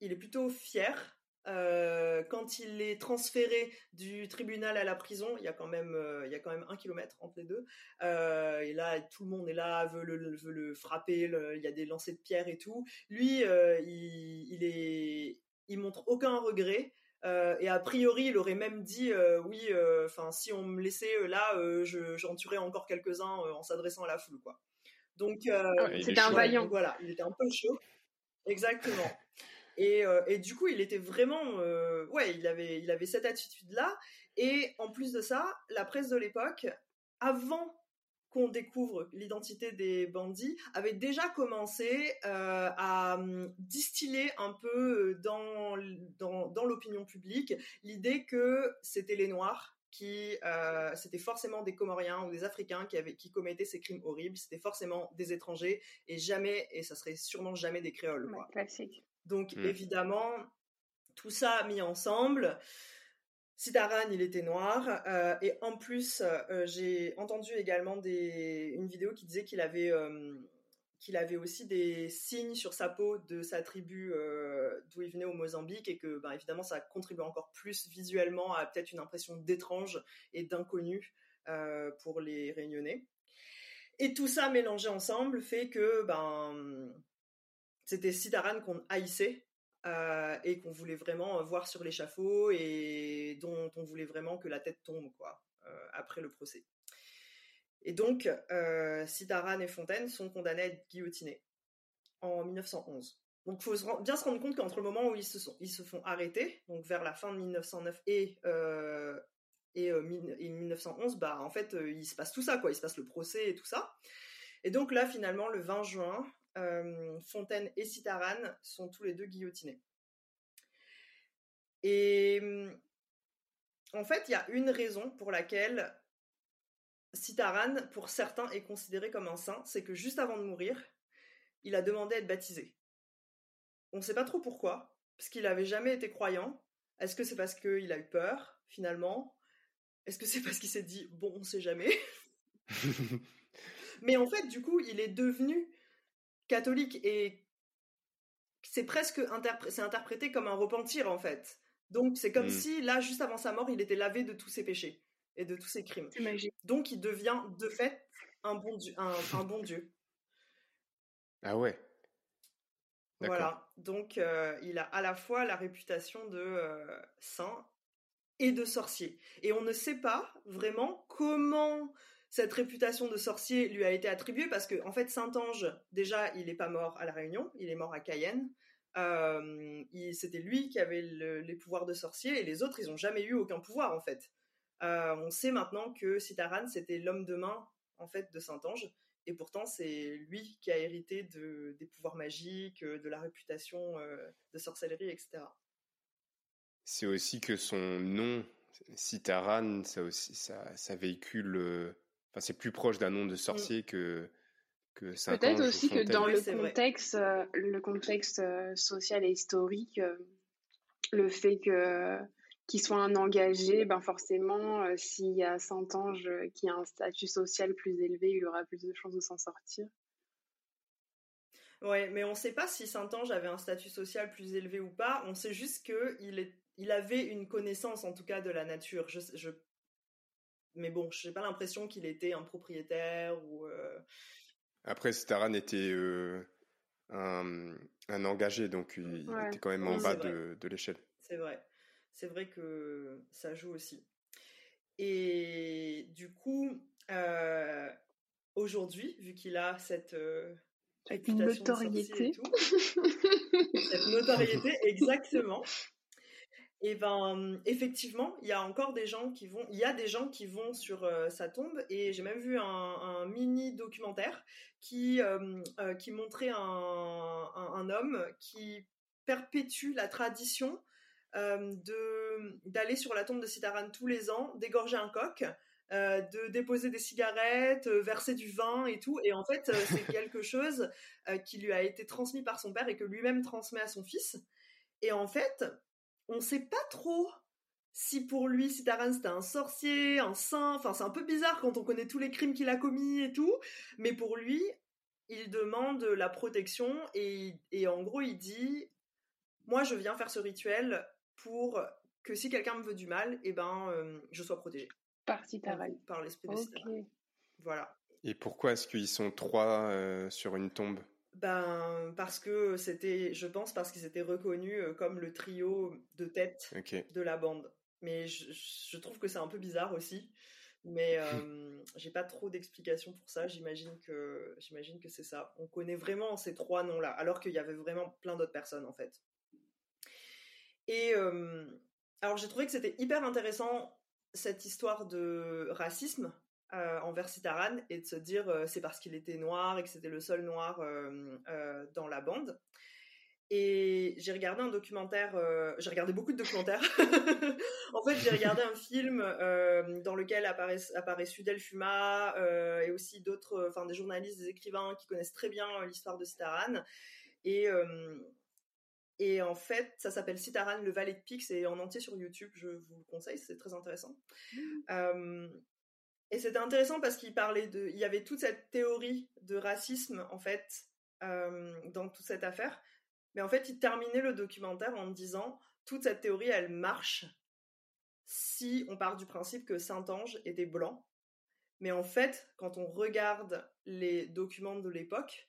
il est plutôt fier euh, quand il est transféré du tribunal à la prison, il y a quand même, euh, il y a quand même un kilomètre entre les deux. Euh, et là, tout le monde est là, veut le, veut le frapper. il y a des lancers de pierre et tout. Lui, il, il, est, il montre aucun regret. et a priori, il aurait même dit oui, enfin si on me laissait là, j'en tuerais encore quelques-uns en s'adressant à la foule, quoi. Donc ah, c'était un vaillant. voilà, il était un peu chaud. Exactement. Et, et, du coup, il était vraiment, ouais, il avait, il avait cette attitude-là. Et en plus de ça, la presse de l'époque, avant qu'on découvre l'identité des bandits, avait déjà commencé euh, à hum, distiller un peu dans, dans, l'opinion publique l'idée que c'était les Noirs qui euh, c'était forcément des Comoriens ou des Africains qui avaient qui commettaient ces crimes horribles, c'était forcément des étrangers et jamais et ça serait sûrement jamais des créoles. classique. Donc hmm. évidemment tout ça mis ensemble, Sitaran, il était noir. Euh, et en plus, euh, j'ai entendu également des, une vidéo qui disait qu'il avait, euh, qu'il avait aussi des signes sur sa peau de sa tribu d'où il venait au Mozambique et que, ben, évidemment, ça contribue encore plus visuellement à peut-être une impression d'étrange et d'inconnu pour les Réunionnais. Et tout ça mélangé ensemble fait que ben, c'était Sitaran qu'on haïssait euh, et qu'on voulait vraiment voir sur l'échafaud et dont on voulait vraiment que la tête tombe quoi euh, après le procès. Et donc, euh, Sitaran et Fontaine sont condamnés à être guillotinés en 1911. Donc, faut bien se rendre compte qu'entre le moment où ils se, sont, ils se font arrêter, donc vers la fin de 1909 et, et, 1911, bah, en fait, il se passe tout ça, quoi. Il se passe le procès et tout ça. Et donc là, finalement, le 20 juin, euh, Fontaine et Citaran sont tous les deux guillotinés. Et en fait, il y a une raison pour laquelle Citaran, pour certains, est considéré comme un saint, c'est que juste avant de mourir, il a demandé à être baptisé. On ne sait pas trop pourquoi, parce qu'il n'avait jamais été croyant. Est-ce que c'est parce qu'il a eu peur, finalement? Est-ce que c'est parce qu'il s'est dit, bon, on ne sait jamais? *laughs* Mais en fait, du coup, il est devenu catholique et c'est presque c'est interprété comme un repentir en fait. Donc c'est comme mmh. si là, juste avant sa mort, il était lavé de tous ses péchés et de tous ses crimes. Donc il devient de fait un bon Dieu. Un, bon Dieu. Ah ouais. Voilà. Donc euh, il a à la fois la réputation de euh, saint et de sorcier. Et on ne sait pas vraiment comment cette réputation de sorcier lui a été attribuée parce que, en fait, Saint-Ange, déjà, il n'est pas mort à La Réunion, il est mort à Cayenne. Euh, c'était lui qui avait les pouvoirs de sorcier et les autres, ils n'ont jamais eu aucun pouvoir, en fait. Euh, on sait maintenant que Sitaran, c'était l'homme de main, en fait, de Saint-Ange. Et pourtant, c'est lui qui a hérité de, des pouvoirs magiques, de la réputation euh, de sorcellerie, etc. C'est aussi que son nom, Sitaran, ça, ça, ça véhicule c'est plus proche d'un nom de mmh. sorcier que que Peut-être aussi que dans le contexte, euh, le contexte euh, social et historique, euh, le fait que qu'il soit un engagé, ben forcément, s'il y a Saint-Ange qui a un statut social plus élevé, il aura plus de chances de s'en sortir. Ouais, mais on ne sait pas si Saint-Ange avait un statut social plus élevé ou pas. On sait juste qu'il est, il avait une connaissance, en tout cas, de la nature. Je, je mais bon, je n'ai pas l'impression qu'il était un propriétaire ou. Euh, Après, Staran était euh, un, engagé, donc il, était quand même en bas de, l'échelle. C'est vrai. C'est vrai que ça joue aussi. Et du coup, euh, aujourd'hui, vu qu'il a cette notoriété. cette notoriété, *laughs* exactement. Et ben effectivement, il y a encore des gens qui vont, il y a des gens qui vont sur euh, sa tombe et j'ai même vu un, mini documentaire qui euh, euh, qui montrait un, un, homme qui perpétue la tradition de d'aller sur la tombe de Sitaran tous les ans, d'égorger un coq. de déposer des cigarettes, verser du vin et tout. Et en fait, c'est *laughs* quelque chose qui lui a été transmis par son père et que lui-même transmet à son fils. Et en fait, on ne sait pas trop si pour lui Sitaran c'était un sorcier, un saint, enfin c'est un peu bizarre quand on connaît tous les crimes qu'il a commis et tout, mais pour lui, il demande la protection et, en gros il dit moi je viens faire ce rituel pour que si quelqu'un me veut du mal, eh ben euh, je sois protégé. Par Sitaran. Par l'esprit de Sitaran. Voilà. Et pourquoi est-ce qu'ils sont trois euh, sur une tombe? Ben, parce que c'était, je pense, parce qu'ils étaient reconnus comme le trio de tête de la bande. Mais je, trouve que c'est un peu bizarre aussi. Mais euh, *laughs* j'ai pas trop d'explications pour ça. J'imagine que, j'imagine que c'est ça. On connaît vraiment ces trois noms-là, alors qu'il y avait vraiment plein d'autres personnes en fait. Et alors j'ai trouvé que c'était hyper intéressant cette histoire de racisme euh, envers Citaran et de se dire euh, c'est parce qu'il était noir et que c'était le seul noir dans la bande. Et j'ai regardé un documentaire, euh, j'ai regardé beaucoup de documentaires. *laughs* en fait, j'ai regardé un film euh, dans lequel apparaît, apparaît Sudel Fuma euh, et aussi d'autres, enfin des journalistes, des écrivains qui connaissent très bien l'histoire de Citaran. Et, et en fait, ça s'appelle Citaran, le valet de Pix, et en entier sur YouTube, je vous le conseille, c'est très intéressant. Mmh. Et c'était intéressant parce qu'il parlait de, il y avait toute cette théorie de racisme en fait dans toute cette affaire mais en fait, il terminait le documentaire en disant toute cette théorie, elle marche si on part du principe que Saint-Ange était blanc. Mais en fait, quand on regarde les documents de l'époque,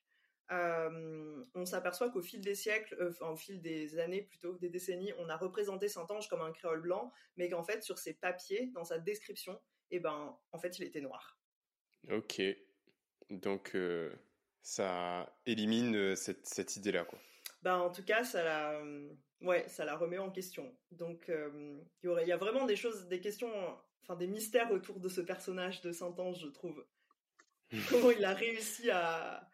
euh, on s'aperçoit qu'au fil des siècles, euh, enfin, au fil des années plutôt, des décennies, on a représenté Saint-Ange comme un créole blanc, mais qu'en fait, sur ses papiers, dans sa description, eh ben, en fait, il était noir. Ok. Donc, euh, ça élimine cette, cette idée-là, quoi bah, en tout cas, ça la, euh, ouais, ça la remet en question. Donc, euh, il y, y a vraiment des choses, des questions, enfin des mystères autour de ce personnage de Saint-Ange, je trouve. *laughs* Comment il a réussi à,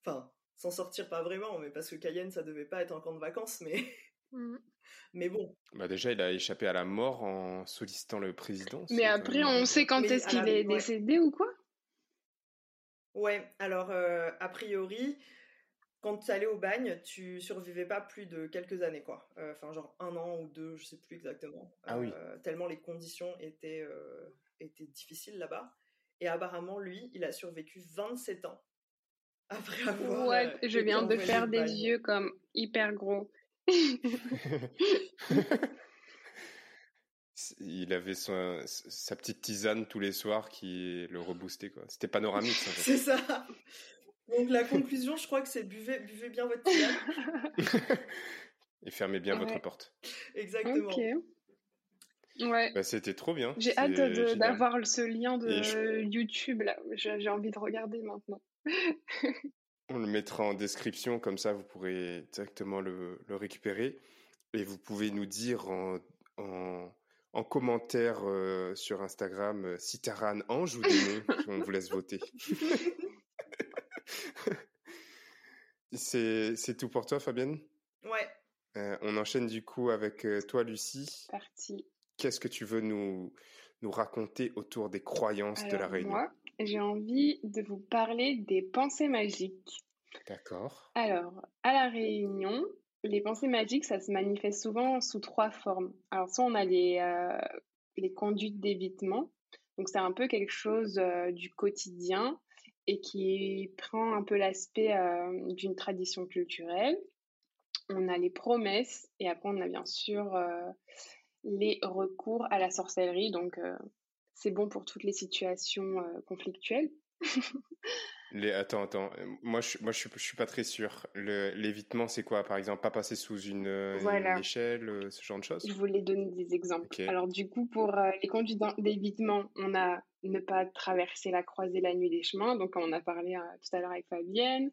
enfin, s'en sortir pas vraiment, mais parce que Cayenne, ça devait pas être un camp de vacances, mais. Mais bon. Bah déjà, il a échappé à la mort en sollicitant le président. Mais après, on sait quand est-ce qu'il est décédé ou quoi? Ouais, alors, euh, a priori, quand tu allais au bagne, tu survivais pas plus de quelques années, quoi. Euh, enfin, genre un an ou deux, je sais plus exactement. Ah oui. Euh, tellement les conditions étaient, euh, étaient difficiles là-bas. Et apparemment, lui, il a survécu 27 ans après avoir. Ouais, je viens de faire des yeux comme hyper gros. *laughs* il avait sa petite tisane tous les soirs qui le reboostait, quoi. C'était panoramique, *laughs* ça. C'est ça. Donc la conclusion, je crois que c'est buvez, buvez bien votre tisane. *laughs* Et fermez bien votre porte. Exactement. Ok. Ouais. Bah, c'était trop bien. J'ai hâte d'avoir ce lien de YouTube là. J'ai envie de regarder maintenant. On le mettra en description, comme ça vous pourrez directement le, le récupérer. Et vous pouvez nous dire en, en, en commentaire euh, sur Instagram euh, si Taran Ange ou Démon. *laughs* on vous laisse voter. *laughs* C'est tout pour toi, Fabienne? Ouais. Euh, on enchaîne du coup avec toi, Lucie. Parti. Qu'est-ce que tu veux nous, nous raconter autour des croyances de la Réunion Moi, j'ai envie de vous parler des pensées magiques. D'accord. Alors, à la Réunion, les pensées magiques, ça se manifeste souvent sous trois formes. Alors, soit on a les, euh, les conduites d'évitement. Donc, c'est un peu quelque chose du quotidien et qui prend un peu l'aspect euh, d'une tradition culturelle. On a les promesses et après on a bien sûr euh, les recours à la sorcellerie. Donc euh, c'est bon pour toutes les situations conflictuelles. *laughs* Les, attends, attends. Moi, je, moi, je suis, je suis pas très sûr. L'évitement, c'est quoi, par exemple, pas passer sous une, échelle, ce genre de choses? Je voulais donner des exemples. Alors, du coup, pour les conduites d'évitement, on a ne pas traverser la croisée la nuit des chemins, donc on a parlé euh, tout à l'heure avec Fabienne.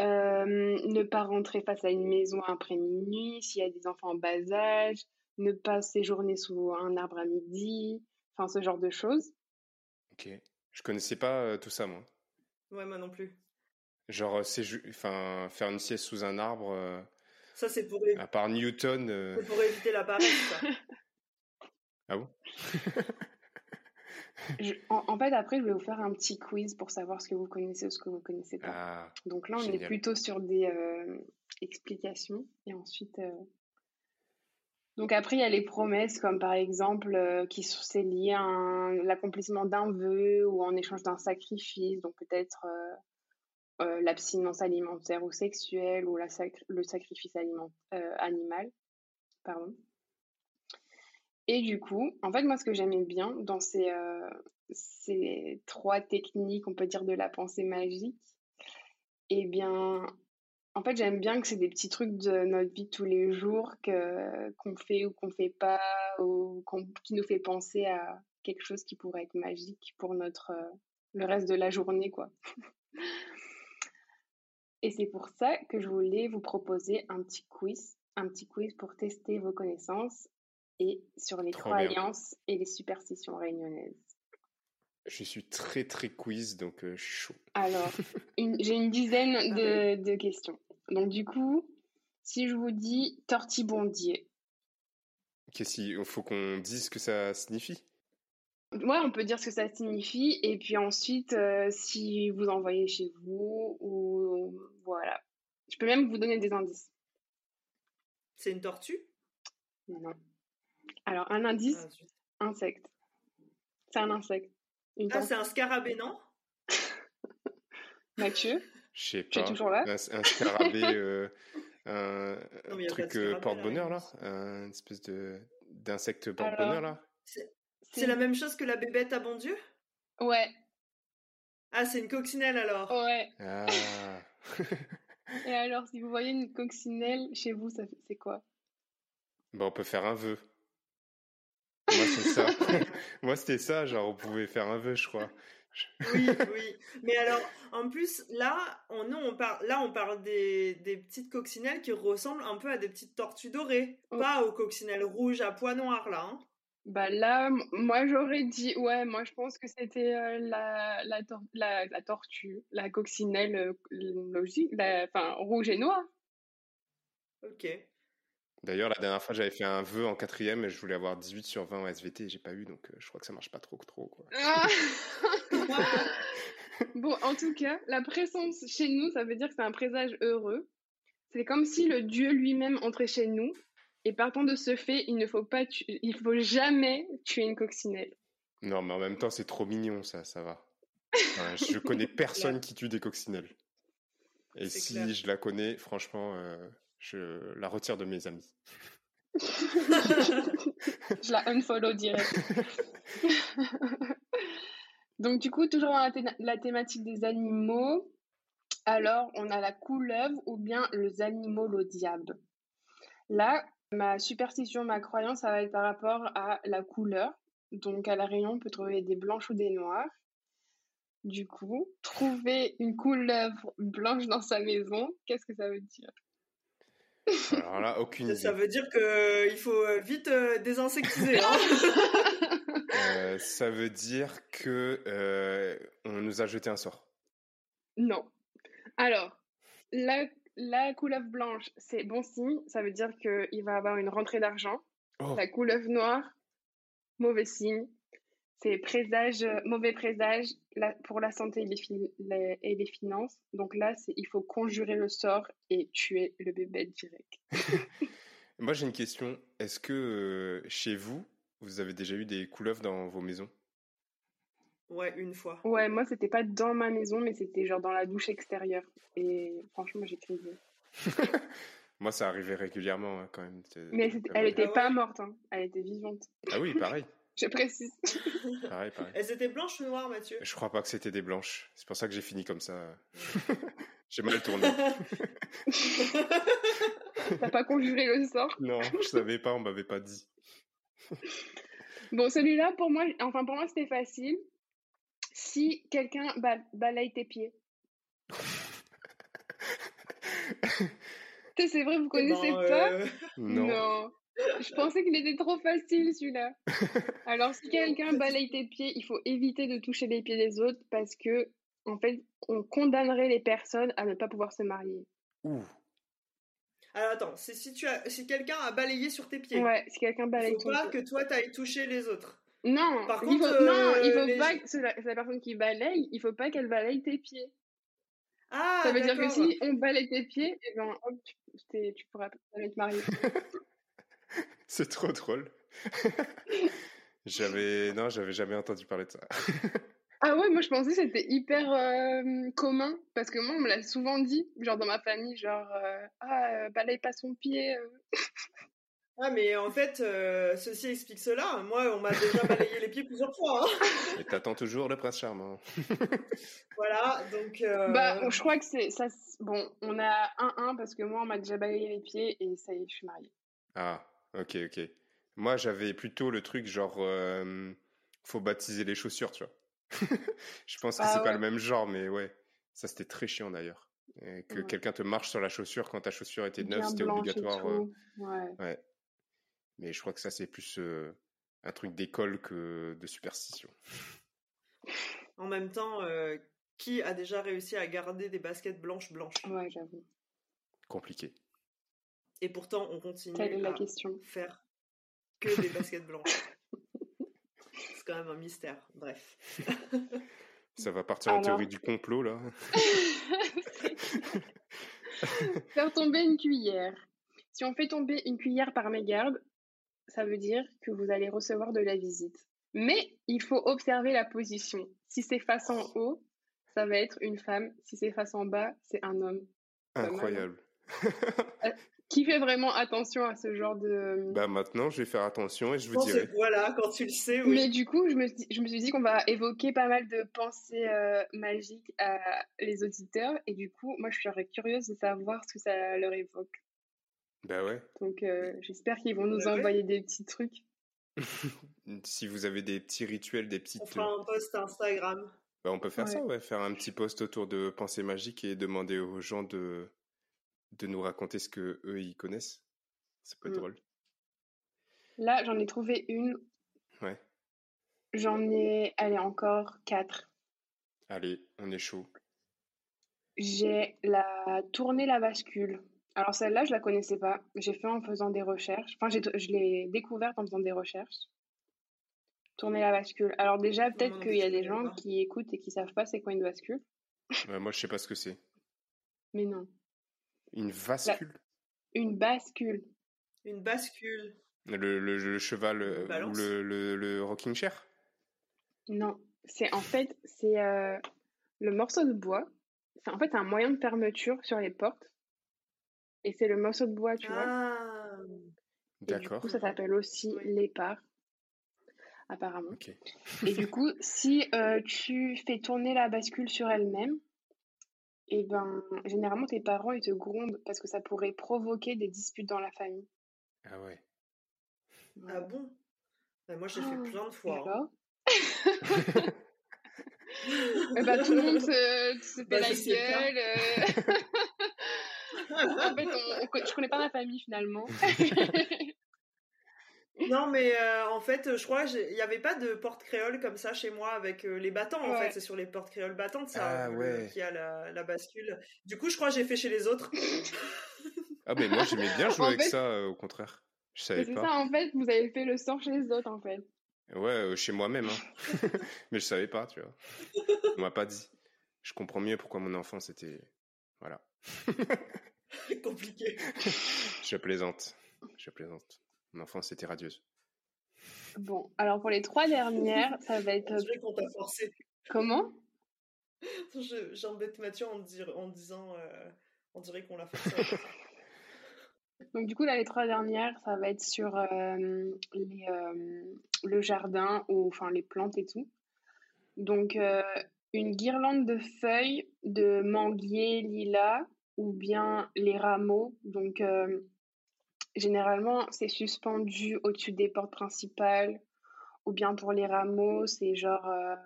Euh, ne pas rentrer face à une maison après minuit s'il y a des enfants en bas âge, ne pas séjourner sous un arbre à midi, enfin ce genre de choses. Ok, je connaissais pas euh, tout ça moi. Ouais, moi non plus. Genre, enfin, faire une sieste sous un arbre. Ça c'est pour. À part Newton. C'est pour éviter la paresse. Ça. *laughs* ah bon? *laughs* En, fait, après, je vais vous faire un petit quiz pour savoir ce que vous connaissez ou ce que vous ne connaissez pas. Ah, Donc là, on est plutôt sur des euh, explications. Et ensuite. Euh, donc après, il y a les promesses, comme par exemple, euh, qui sont liées à l'accomplissement d'un vœu ou en échange d'un sacrifice. Donc peut-être l'abstinence alimentaire ou sexuelle ou la le sacrifice animal. Pardon. Et du coup, en fait, moi, ce que j'aimais bien dans ces, euh, ces trois techniques, on peut dire, de la pensée magique, eh bien, en fait, j'aime bien que c'est des petits trucs de notre vie de tous les jours que qu'on fait ou qu'on fait pas, ou qui nous fait penser à quelque chose qui pourrait être magique pour notre euh, le reste de la journée, quoi. *laughs* Et c'est pour ça que je voulais vous proposer un petit quiz, un petit quiz pour tester vos connaissances et sur les croyances et les superstitions réunionnaises. Je suis très très quiz, donc euh, chaud. Alors, *laughs* j'ai une dizaine ah de, de, questions. Donc du coup, si je vous dis tortibondier. Qu'est-ce qu'il faut qu'on dise ce que ça signifie Ouais, on peut dire ce que ça signifie, et puis ensuite, euh, si vous envoyez chez vous, ou voilà. Je peux même vous donner des indices. C'est une tortue? Non. Alors, un indice, ah, insecte. C'est un insecte ah, c'est un scarabée, non? *laughs* Mathieu? Je sais pas. Toujours là? Un, scarabée, *laughs* euh, un, truc euh, porte-bonheur, là, Un espèce de d'insecte porte-bonheur, là C'est la même chose que la bébête à bon Dieu? Ouais. Ah, c'est une coccinelle, alors Ouais. Ah. Et alors, si vous voyez une coccinelle chez vous, c'est quoi? Bon, on peut faire un vœu. Moi, c'est ça. *laughs* *laughs* Moi, c'était ça. Genre, on pouvait faire un vœu, je crois. Oui, oui. Mais alors, en plus, là, on, on parle, là, on parle des, des, petites coccinelles qui ressemblent un peu à des petites tortues dorées. Oh. Pas aux coccinelles rouges à pois noirs, là. Hein. Bah là, moi j'aurais dit, ouais, moi je pense que c'était euh, la, la, la, tortue, la coccinelle euh, logique, enfin rouge et noir. Ok. D'ailleurs, la dernière fois, j'avais fait un vœu en quatrième et je voulais avoir 18 sur 20 en SVT et j'ai pas eu, donc euh, je crois que ça marche pas trop trop. Quoi. *laughs* *laughs* *laughs* Bon, en tout cas, la présence chez nous, ça veut dire que c'est un présage heureux. C'est comme si le Dieu lui-même entrait chez nous. Et partant de ce fait, il ne faut pas, il faut jamais tuer une coccinelle. Non, mais en même temps, c'est trop mignon, ça, ça va. je connais *laughs* personne qui tue des coccinelles. Et si je la connais, franchement, euh, je la retire de mes amis. *laughs* je la unfollow direct. Donc du coup, toujours dans la, thématique des animaux, alors on a la couleuvre ou bien les animaux le diable. Là, ma superstition, ma croyance, ça va être par rapport à la couleur. Donc à la Réunion, on peut trouver des blanches ou des noires. Du coup, trouver une couleuvre blanche dans sa maison, qu'est-ce que ça veut dire? Alors là, aucune idée. Ça veut dire qu'il euh, faut euh, vite euh, désinsectiser. Hein *laughs* *laughs* ça veut dire que on nous a jeté un sort. Non. Alors, la, la couleuvre blanche, c'est bon signe. Ça veut dire qu'il va avoir une rentrée d'argent. Oh. La couleuvre noire, mauvais signe c'est présage, euh, mauvais présage pour la santé et les, finances. Donc là, il faut conjurer le sort et tuer le bébé direct. *laughs* Moi, j'ai une question. Est-ce que euh, chez vous, vous avez déjà eu des couleuvres dans vos maisons? Ouais, une fois. Ouais, moi, c'était pas dans ma maison, mais c'était genre dans la douche extérieure. Et franchement, j'ai crié. *laughs* moi, ça arrivait régulièrement hein, quand même. Mais elle était ah pas morte, hein. elle était vivante. Ah oui, pareil. *laughs* Je précise. *laughs* Pareil, pareil. Elles étaient blanches ou noires, Mathieu? Je crois pas que c'était des blanches. C'est pour ça que j'ai fini comme ça. j'ai mal tourné. T'as pas conjuré le sort? Non, je savais pas, on m'avait pas dit. *laughs* bon, celui-là, pour moi, enfin pour moi, c'était facile. Si quelqu'un balaye tes pieds. *laughs* c'est vrai, vous eh connaissez ben, pas? euh, Non. non. Je pensais qu'il était trop facile celui-là. *laughs* Alors si quelqu'un balaye tes pieds, il faut éviter de toucher les pieds des autres parce que en fait, on condamnerait les personnes à ne pas pouvoir se marier. Ouh. Alors attends, c'est si tu as si quelqu'un a balayé sur tes pieds. Ouais, si quelqu'un balaye. Il faut pas que toi tu ailles toucher les autres. Non. Par contre, il faut, non, il euh, faut pas c'est la, personne qui balaye, il faut pas qu'elle balaye tes pieds. Ah, ça veut dire que si on balaye tes pieds, et eh ben hop, tu, tu pourras te marier. *laughs* C'est trop drôle. *laughs* j'avais non, j'avais jamais entendu parler de ça. *laughs* ah ouais, moi je pensais que c'était hyper euh, commun parce que moi on me l'a souvent dit, genre dans ma famille, genre euh, ah euh, balaye pas son pied. *laughs* Ah, mais en fait, euh, ceci explique cela. Moi, on m'a déjà balayé les pieds plusieurs fois. Hein. *laughs* Et t'attends toujours le prince charmant. *laughs* voilà, donc. Euh... Bah, je crois que c'est ça. Bon, on a un 1 parce que moi, on m'a déjà balayé les pieds et ça y est, je suis mariée. Ah, ok, ok. Moi, j'avais plutôt le truc genre, euh, faut baptiser les chaussures, tu vois. *laughs* je pense que Ah c'est pas ouais. le même genre, mais ouais. Ça, c'était très chiant d'ailleurs. Et que Ouais. quelqu'un te marche sur la chaussure quand ta chaussure était neuve, c'était obligatoire. euh. Ouais. ouais. Mais je crois que ça, c'est plus euh, un truc d'école que de superstition. En même temps, euh, qui a déjà réussi à garder des baskets blanches blanches? Ouais, j'avoue. Compliqué. Et pourtant, on continue Telle est la à question. faire que des baskets blanches. C'est quand même un mystère. Bref. *laughs* Ça va partir en Alors- théorie du complot, là. *laughs* Faire tomber une cuillère. Si on fait tomber une cuillère par mégarde, ça veut dire que vous allez recevoir de la visite. Mais il faut observer la position. Si c'est face en haut, ça va être une femme. Si c'est face en bas, c'est un homme. Hein. Incroyable. Qui fait vraiment attention à ce genre de... bah maintenant, je vais faire attention et je vous dirai. voilà, quand tu le sais, oui. Mais du coup, je me, suis- je me suis dit qu'on va évoquer pas mal de pensées euh, magiques à les auditeurs. Et du coup, moi, je serais curieuse de savoir ce que ça leur évoque. Bah ouais. Donc, euh, j'espère qu'ils vont nous Bah ouais. envoyer des petits trucs. *laughs* si vous avez des petits rituels, des petites. On fera un post Instagram. Bah, on peut faire Ouais. ça, ouais. Faire un petit post autour de pensées magiques et demander aux gens de, de nous raconter ce que eux ils connaissent? Ça peut être Mm. drôle. Là, j'en ai trouvé une. Ouais. J'en ai, allez, encore quatre. Allez, on est chaud. J'ai la tournée la bascule. Alors celle-là, je la connaissais pas. J'ai fait en faisant des recherches. Enfin, je l'ai découverte en faisant des recherches. Tourner la bascule. Alors déjà, peut-être qu'il y a des gens pas. qui écoutent et qui savent pas c'est quoi une bascule. Ouais, moi, je sais pas ce que c'est. Mais non. Une vascule Une bascule. Une bascule. le, le- le cheval euh, ou le, le, le rocking chair? Non. C'est en fait, c'est euh, le morceau de bois. C'est en fait c'est un moyen de fermeture sur les portes. Et c'est le morceau de bois, tu vois. Ah, Et du D'accord. coup, ça s'appelle aussi Oui. l'épar, apparemment. Et du coup, si euh, tu fais tourner la bascule sur elle-même, et ben, généralement, tes parents, ils te grondent parce que ça pourrait provoquer des disputes dans la famille. Ah ouais. ah bon? Bah, Moi, j'ai fait Oh, plein de fois. hein. Alors *laughs* Eh ben, tout le monde se, se fait Bah, la gueule. euh. *laughs* en fait, on, on je connais pas ma famille finalement. *laughs* Non, mais euh, en fait, je crois qu'il n'y avait pas de porte créole comme ça chez moi avec euh, les battants. En fait, c'est sur les portes créoles battantes, ça, Ah, le- ouais. qui a la, la bascule. Du coup, je crois que j'ai fait chez les autres. Ah, mais moi, j'aimais bien *laughs* jouer En avec fait- ça, euh, au contraire. Je savais c'est pas. ça, en fait, vous avez fait le sort chez les autres, en fait. Ouais, euh, chez moi-même, hein. *laughs* mais je savais pas, tu vois. On m'a pas dit. Je comprends mieux pourquoi mon enfant c'était. Voilà. *laughs* Compliqué. Je plaisante. Je plaisante. Mon enfance était radieuse. Bon, alors pour les trois dernières, *laughs* ça va être On dirait qu'on t'a forcé. comment? Je- J'embête Mathieu en, dire- en disant euh, on dirait qu'on l'a forcé. *laughs* Donc du coup, là, les trois dernières, ça va être sur euh, les, euh, le jardin ou enfin les plantes et tout. Donc euh, une guirlande de feuilles de manguier lilas ou bien les rameaux. Donc euh, généralement, c'est suspendu au-dessus des portes principales ou bien pour les rameaux, c'est genre euh,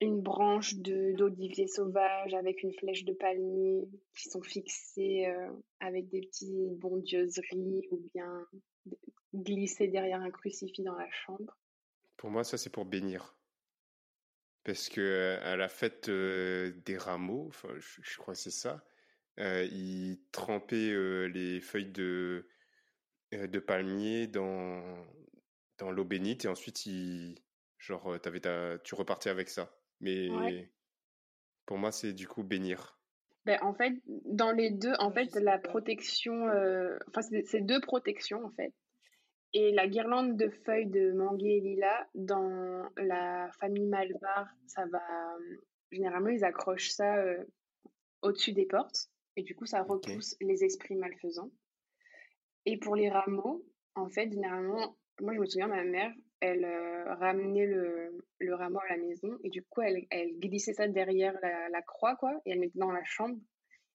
une branche d'olivier sauvage avec une flèche de palmier qui sont fixées euh, avec des petites bondieuseries ou bien glissées derrière un crucifix dans la chambre. Pour moi, ça c'est pour bénir. Parce que à la fête euh, des rameaux, je, je crois que c'est ça, ils trempaient euh, les feuilles de, de palmier dans, dans l'eau bénite et ensuite ils, genre, t'avais ta, tu repartais avec ça. Mais Ouais. pour moi, c'est du coup bénir. Ben, en fait, dans les deux, en fait, la protection, euh, enfin, c'est deux protections, en fait. Et la guirlande de feuilles de manguier et lilas, dans la famille Malvar, ça va. euh, Généralement, ils accrochent ça euh, au-dessus des portes. Et du coup, ça repousse les esprits malfaisants. Et pour les rameaux, en fait, généralement, moi je me souviens, ma mère, elle euh, ramenait le, le, rameau à la maison et du coup, elle, elle glissait ça derrière la, la, croix, quoi, et elle mettait dans la chambre.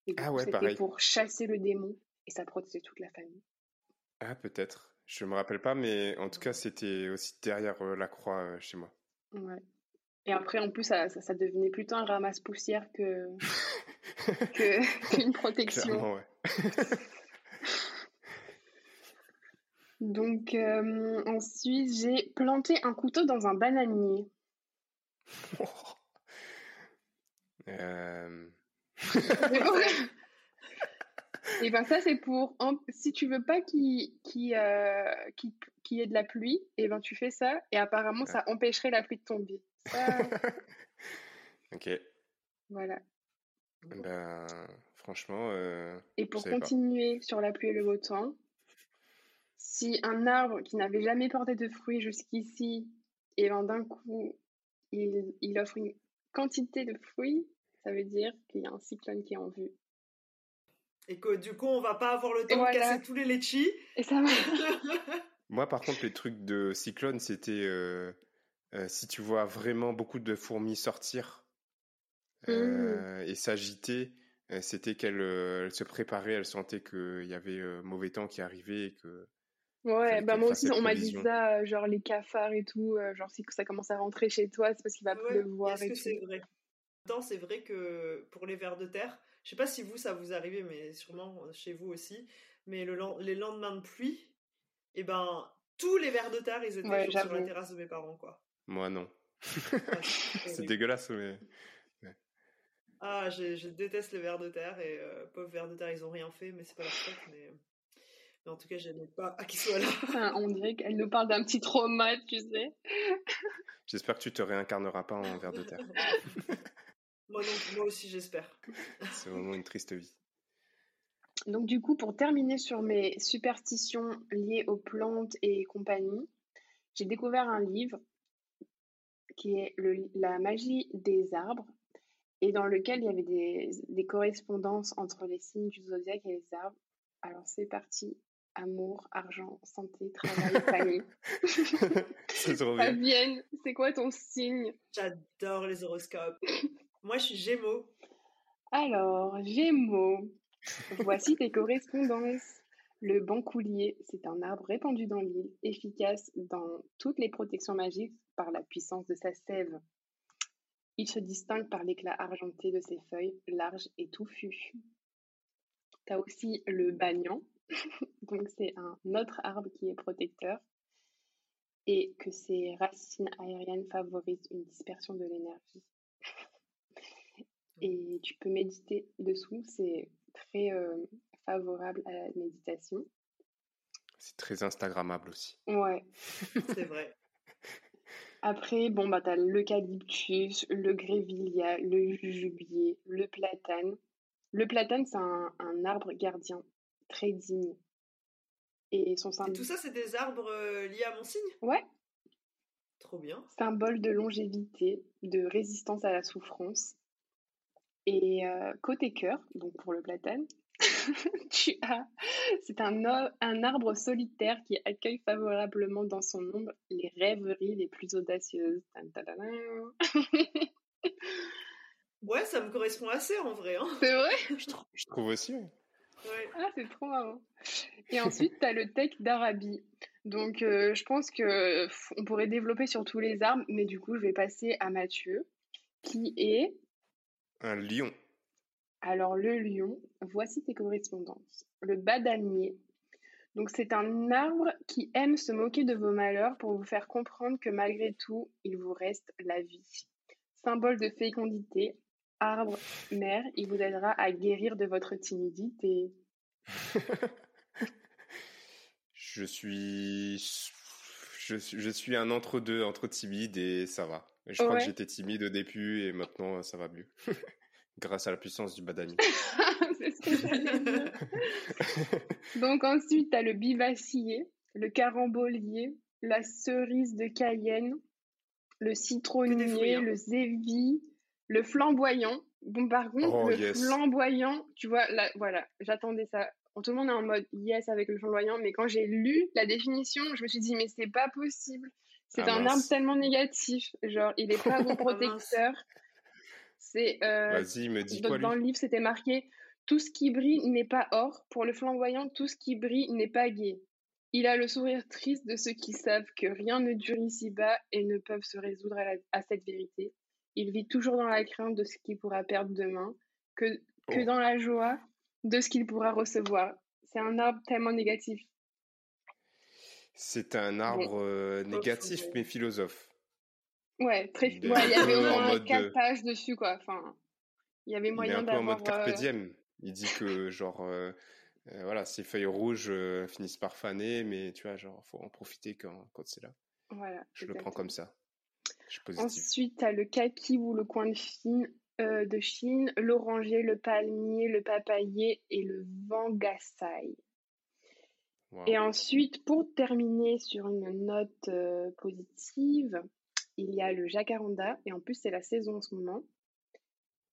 Et du Ah coup, ouais, c'était pour chasser le démon et ça protégeait toute la famille. Ah, peut-être. Je me rappelle pas, mais en tout cas, c'était aussi derrière euh, la croix euh, chez moi. Ouais. Et après, en plus, ça, ça, ça devenait plutôt un ramasse-poussière que, *laughs* que, qu'une protection. Ouais. *laughs* Donc, euh, ensuite, j'ai planté un couteau dans un bananier. *laughs* Euh, Et ben ça, c'est pour... Si tu veux pas qu'il euh, qu'il- y ait de la pluie, et ben tu fais ça, et apparemment, ça empêcherait la pluie de tomber. Ça, *laughs* Ok. voilà. Ben, franchement, euh, Et pour pas. continuer sur la pluie et le beau temps, si un arbre qui n'avait jamais porté de fruits jusqu'ici, et ben d'un coup, il, il offre une quantité de fruits, ça veut dire qu'il y a un cyclone qui est en vue. Et que du coup, on va pas avoir le temps Voilà. de casser tous les litchis. Et ça va. *laughs* Moi, par contre, les trucs de cyclone, c'était euh, euh, si tu vois vraiment beaucoup de fourmis sortir Mmh. euh, et s'agiter, euh, c'était qu'elles euh, elles se préparaient, elles sentaient qu'il y avait euh, mauvais temps qui arrivait et que Ouais, bah moi aussi, on m'a dit ça, genre les cafards et tout, genre si ça commence à rentrer chez toi, c'est parce qu'il va Ouais, pleuvoir Est-ce et que tout. c'est vrai? C'est vrai que pour les vers de terre, je sais pas si vous ça vous arrivait, mais sûrement chez vous aussi. Mais le, les lendemains de pluie, et ben tous les vers de terre, ils étaient Ouais, sur- la terrasse de mes parents, quoi. moi, non. *laughs* Ouais, *laughs* c'est dégueulasse, mais Ah, je, je déteste les vers de terre et euh, pauvres vers de terre, ils ont rien fait, mais c'est pas leur faute. Mais, mais en tout cas, j'aimais pas à *laughs* qu'ils soient là. Enfin, on dirait qu'elle nous parle d'un petit trauma, tu sais. j'espère que tu te réincarneras pas en ver de terre. Moi, non, moi aussi, j'espère. *laughs* C'est vraiment une triste vie. Donc du coup, pour terminer sur mes superstitions liées aux plantes et compagnie, j'ai découvert un livre qui est le- La magie des arbres et dans lequel il y avait des, des correspondances entre les signes du zodiaque et les arbres. Alors c'est parti, amour, argent, santé, travail, *laughs* famille. C'est trop bien. Fabienne, c'est quoi ton signe? J'adore les horoscopes. *laughs* moi, je suis Gémeaux. Alors, Gémeaux, voici tes correspondances. Le bancoulier, c'est un arbre répandu dans l'île, efficace dans toutes les protections magiques par la puissance de sa sève. Il se distingue par l'éclat argenté de ses feuilles, larges et touffues. Tu as aussi le banyan, *laughs* donc c'est un autre arbre qui est protecteur et que ses racines aériennes favorisent une dispersion de l'énergie. Et tu peux méditer dessous, c'est très euh, favorable à la méditation. C'est très Instagrammable aussi. Ouais. *laughs* C'est vrai. Après, bon, bah, t'as l'eucalyptus, le grevillea, le jujubier, le platane. Le platane, c'est un, un arbre gardien très digne. Et son Et symb- tout ça, c'est des arbres euh, liés à mon signe? Ouais, Trop bien. symbole de longévité, de résistance à la souffrance. Et euh, côté cœur, donc pour le platane, *laughs* tu as, c'est un, un arbre solitaire qui accueille favorablement dans son ombre les rêveries les plus audacieuses. Ouais, ça me correspond assez en vrai. Hein. C'est vrai? Je, trou- je trouve aussi. ouais. Ouais. Ah, c'est trop marrant. Et ensuite, tu as le tech d'Arabie. Donc, euh, je pense que on pourrait développer sur tous les arbres, mais du coup, je vais passer à Mathieu, qui est Un lion. Alors, le lion, voici tes correspondances. Le badanier. Donc, c'est un arbre qui aime se moquer de vos malheurs pour vous faire comprendre que malgré tout, il vous reste la vie. Symbole de fécondité, arbre mère, il vous aidera à guérir de votre timidité. *laughs* Je suis, je suis, je suis un entre-deux, entre timide et ça va. Je crois Ouais. que j'étais timide au début et maintenant ça va mieux. *laughs* Grâce à la puissance du badani. *laughs* c'est ce que j'allais dire. *laughs* Donc, ensuite, tu as le bivacier, le carambolier, la cerise de Cayenne, le citronnier, hein. le zévi, le flamboyant. Bon, par contre, Oh, le yes. flamboyant, tu vois, là, voilà, j'attendais ça. tout le monde est en mode yes avec le flamboyant, mais quand j'ai lu la définition, je me suis dit, mais c'est pas possible. C'est Ah, un mince. arbre tellement négatif. Genre, il est pas *laughs* bon protecteur. C'est. euh, Vas-y, me dis dans, quoi, dans lui le livre, c'était marqué Tout ce qui brille n'est pas or. Pour le flamboyant, tout ce qui brille n'est pas gai. Il a le sourire triste de ceux qui savent que rien ne dure ici-bas et ne peuvent se résoudre à, la- à cette vérité. Il vit toujours dans la crainte de ce qu'il pourra perdre demain, que, que Oh. dans la joie de ce qu'il pourra recevoir. C'est un arbre tellement négatif. C'est un arbre négatif, mais philosophe. Ouais, très. Il ouais, y avait au moins quatre de- pages dessus, quoi. Enfin, il y avait Il est moyen un peu en d'avoir. mode carpe diem. Il dit que, genre, euh, euh, voilà, ces feuilles rouges euh, finissent par faner, mais tu vois, genre, faut en profiter quand, quand c'est là. Voilà. Je le prends comme ça. Je suis positif. Ensuite, tu as le kaki ou le coin de Chine, de Chine, l'oranger, le palmier, le papayer et le vangasai. Wow. Et ensuite, pour terminer sur une note euh, positive, il y a le jacaranda, et en plus, c'est la saison en ce moment.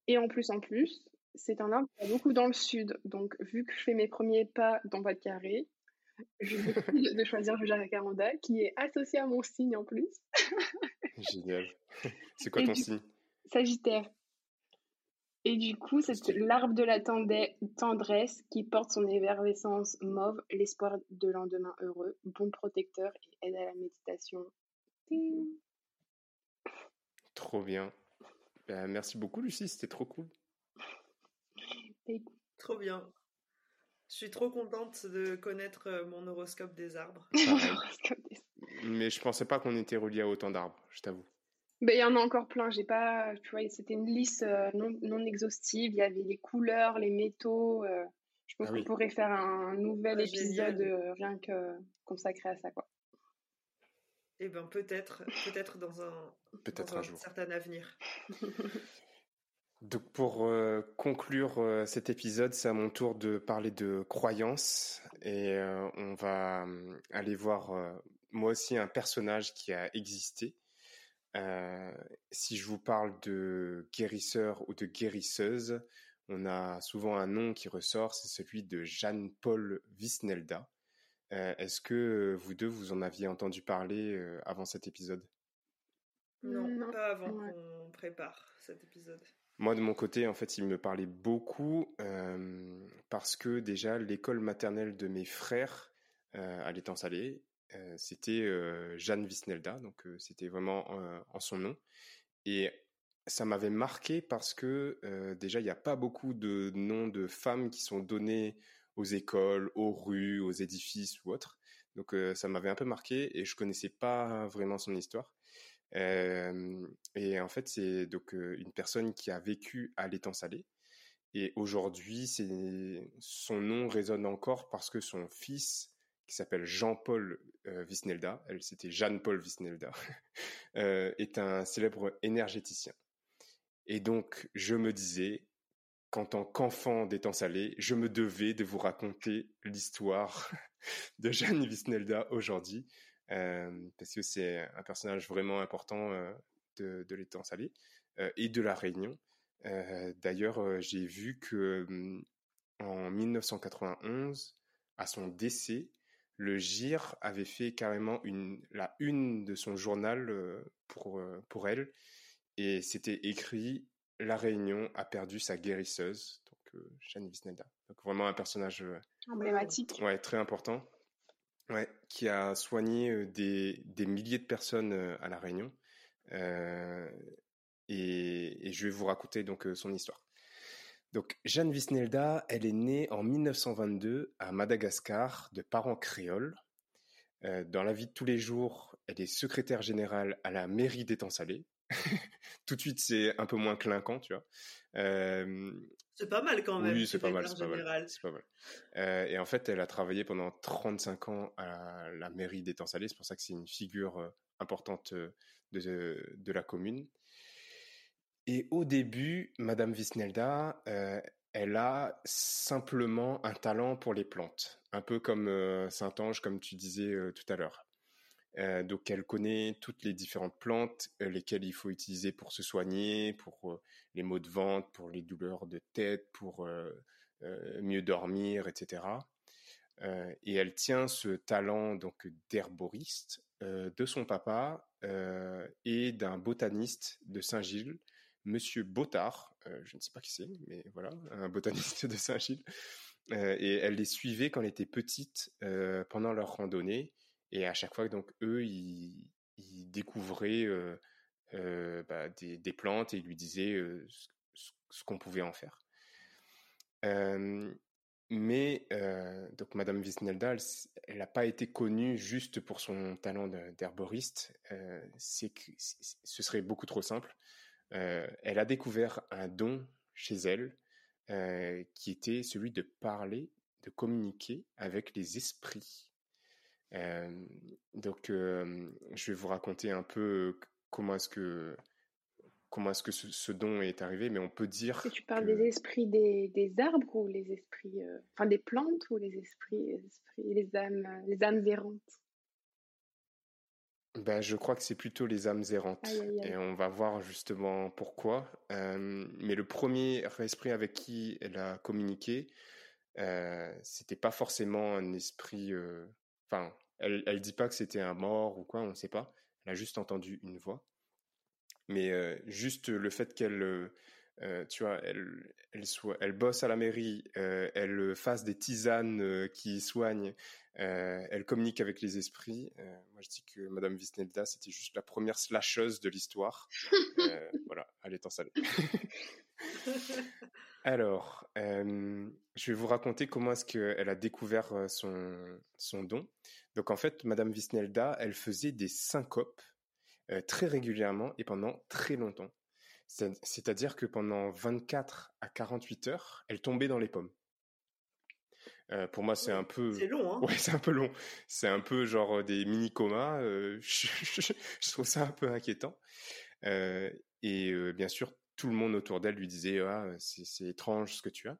Et en plus, en plus, c'est un arbre qui a beaucoup dans le sud. Donc, vu que je fais mes premiers pas dans de Carré, je *laughs* décide de choisir le jacaranda, qui est associé à mon signe en plus, Génial. *laughs* C'est quoi Et ton signe? Sagittaire. Et du coup, c'est l'arbre de la tendresse qui porte son effervescence mauve, l'espoir de lendemain heureux, bon protecteur et aide à la méditation. Ting. Trop bien. Ben, merci beaucoup, Lucie. C'était trop cool. Trop bien. Je suis trop contente de connaître euh, mon horoscope des arbres. Mais je pensais pas qu'on était relié à autant d'arbres, je t'avoue. Ben, il y en a encore plein. J'ai pas, tu vois, c'était une liste euh, non, non exhaustive. Il y avait les couleurs, les métaux. euh, je pense Ah qu'on oui. pourrait faire un nouvel Ah, épisode génial. euh, rien que consacré à ça, quoi. Eh ben peut-être, peut-être dans un, Peut-être dans un un jour. certain avenir. *laughs* Donc pour euh, conclure euh, cet épisode, c'est à mon tour de parler de croyances et euh, on va euh, aller voir euh, moi aussi un personnage qui a existé. Euh, si je vous parle de guérisseur ou de guérisseuse, on a souvent un nom qui ressort, c'est celui de Jeanne-Paul Visnelda. Euh, Est-ce que vous deux, vous en aviez entendu parler euh, avant cet épisode? Non, Non, pas avant ouais. qu'on prépare cet épisode. Moi, de mon côté, en fait, il me parlait beaucoup euh, parce que déjà, l'école maternelle de mes frères euh, à l'étang salé, c'était euh, Jeanne Visnelda, donc euh, c'était vraiment euh, en son nom. Et ça m'avait marqué parce que euh, déjà, il n'y a pas beaucoup de noms de femmes qui sont donnés aux écoles, aux rues, aux édifices ou autres. Donc euh, ça m'avait un peu marqué et je connaissais pas vraiment son histoire. Euh, et en fait, c'est donc euh, une personne qui a vécu à l'étang salé. Et aujourd'hui, son nom résonne encore parce que son fils, qui s'appelle Jean-Paul euh, Visnelda, elle c'était Jeanne-Paul Visnelda, *laughs* euh, est un célèbre énergéticien. Et donc, je me disais qu'en tant qu'enfant d'étang salé, je me devais de vous raconter l'histoire *laughs* de Jeanne Visnelda aujourd'hui, euh, parce que c'est un personnage vraiment important euh, de, de l'étang salé euh, et de la Réunion. Euh, D'ailleurs, euh, j'ai vu que hum, en 1991, à son décès, le GIR avait fait carrément une, la une de son journal euh, pour, euh, pour elle, et c'était écrit La Réunion a perdu sa guérisseuse, donc euh, Jeanne Visnelda. Donc vraiment un personnage euh, Emblématique. Ouais, très important. Ouais, qui a soigné euh, des, des milliers de personnes euh, à La Réunion. Euh, et, et je vais vous raconter donc euh, son histoire. Donc, Jeanne Visnelda, elle est née en 1922 à Madagascar de parents créoles. Euh, dans la vie de tous les jours, elle est secrétaire générale à la mairie d'étang salé. *laughs* Tout de suite, c'est un peu moins clinquant, tu vois. Euh, C'est pas mal quand même. oui, c'est pas mal, c'est pas mal. général. C'est pas mal. Euh, et en fait, elle a travaillé pendant 35 ans à la mairie d'étang salé. C'est pour ça que c'est une figure importante de, de la commune. Et au début, Madame Visnelda, euh, elle a simplement un talent pour les plantes, un peu comme euh, Saint-Ange, comme tu disais euh, tout à l'heure. Donc, elle connaît toutes les différentes plantes, lesquelles il faut utiliser pour se soigner, pour les maux de ventre, pour les douleurs de tête, pour mieux dormir, etc. et elle tient ce talent donc d'herboriste de son papa et d'un botaniste de Saint-Gilles, Monsieur Bottard. je ne sais pas qui c'est, mais voilà, un botaniste *laughs* de Saint-Gilles. et elle les suivait quand elle était petite pendant leur randonnée. Et à chaque fois, donc, eux, ils, découvraient bah, des, plantes et ils lui disaient ce, qu'on pouvait en faire. mais donc Madame Wisnelda, elle n'a pas été connue juste pour son talent d'herboriste. c'est ce serait beaucoup trop simple. Elle a découvert un don chez elle qui était celui de parler, de communiquer avec les esprits. donc, je vais vous raconter un peu comment est-ce que comment est-ce que ce, don est arrivé, mais on peut dire. que tu parles des esprits des, des, arbres ou les esprits, euh, enfin des plantes ou les esprits, esprits, les âmes, les âmes errantes? Ben, je crois que c'est plutôt les âmes errantes. Et on va voir justement pourquoi. Euh, mais le premier esprit avec qui elle a communiqué, euh, c'était pas forcément un esprit. Euh, enfin, elle, elle dit pas que c'était un mort ou quoi, on ne sait pas. Elle a juste entendu une voix. Mais juste le fait qu'elle, euh, euh, tu vois, elle, elle, soit, elle bosse à la mairie, elle fasse des tisanes qui soignent, elle communique avec les esprits. moi, je dis que Madame Visnelda, c'était juste la première slasheuse de l'histoire. *laughs* voilà, elle est en salle. *laughs* Alors, je vais vous raconter comment est-ce qu'elle a découvert son, son don. Donc, en fait, Madame Visnelda, elle faisait des syncopes euh, très régulièrement et pendant très longtemps. C'est-à-dire que pendant 24 à 48 heures, elle tombait dans les pommes. Euh, pour moi, c'est un peu. C'est long, hein Ouais, *laughs* c'est un peu long. C'est un peu genre des mini comas. Euh, *laughs* je, trouve ça un peu inquiétant. et bien sûr, tout le monde autour d'elle lui disait ah, c'est étrange ce que tu as.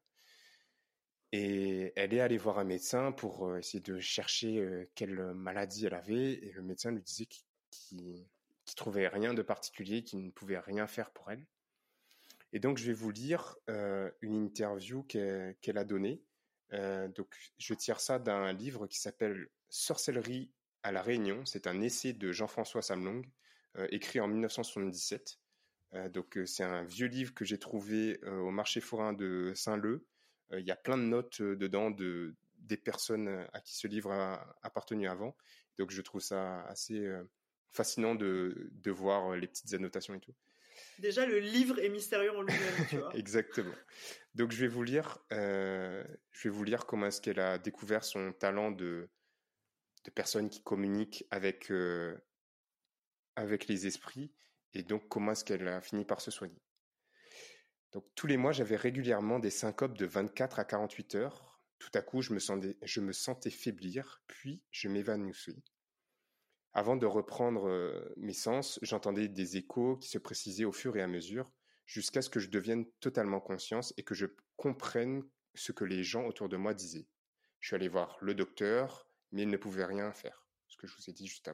Et elle est allée voir un médecin pour essayer de chercher quelle maladie elle avait. Et le médecin lui disait qu'il qui trouvait rien de particulier, qui ne pouvait rien faire pour elle. Et donc, je vais vous lire euh, une interview qu'elle a donnée. Euh, donc, je tire ça d'un livre qui s'appelle Sorcellerie à la Réunion. C'est un essai de Jean-François Samlong, euh, écrit en 1977. donc, c'est un vieux livre que j'ai trouvé au marché forain de Saint-Leu. Il y a plein de notes dedans de des personnes à qui ce livre a appartenu avant. Donc, je trouve ça assez fascinant de, de voir euh, les petites annotations et tout. Déjà, le livre est mystérieux en lui-même, tu vois. *laughs* Exactement. Donc, je vais vous lire, euh, je vais vous lire comment est-ce qu'elle a découvert son talent de, de personne qui communique avec, euh, avec les esprits et donc comment est-ce qu'elle a fini par se soigner. Donc, tous les mois, j'avais régulièrement des syncopes de 24 à 48 heures. Tout à coup, je me sentais, je me sentais faiblir, puis je m'évanouissais. Avant de reprendre euh, mes sens, j'entendais des échos qui se précisaient au fur et à mesure, jusqu'à ce que je devienne totalement conscience et que je comprenne ce que les gens autour de moi disaient. Je suis allé voir le docteur, mais il ne pouvait rien faire, ce que je vous ai dit juste.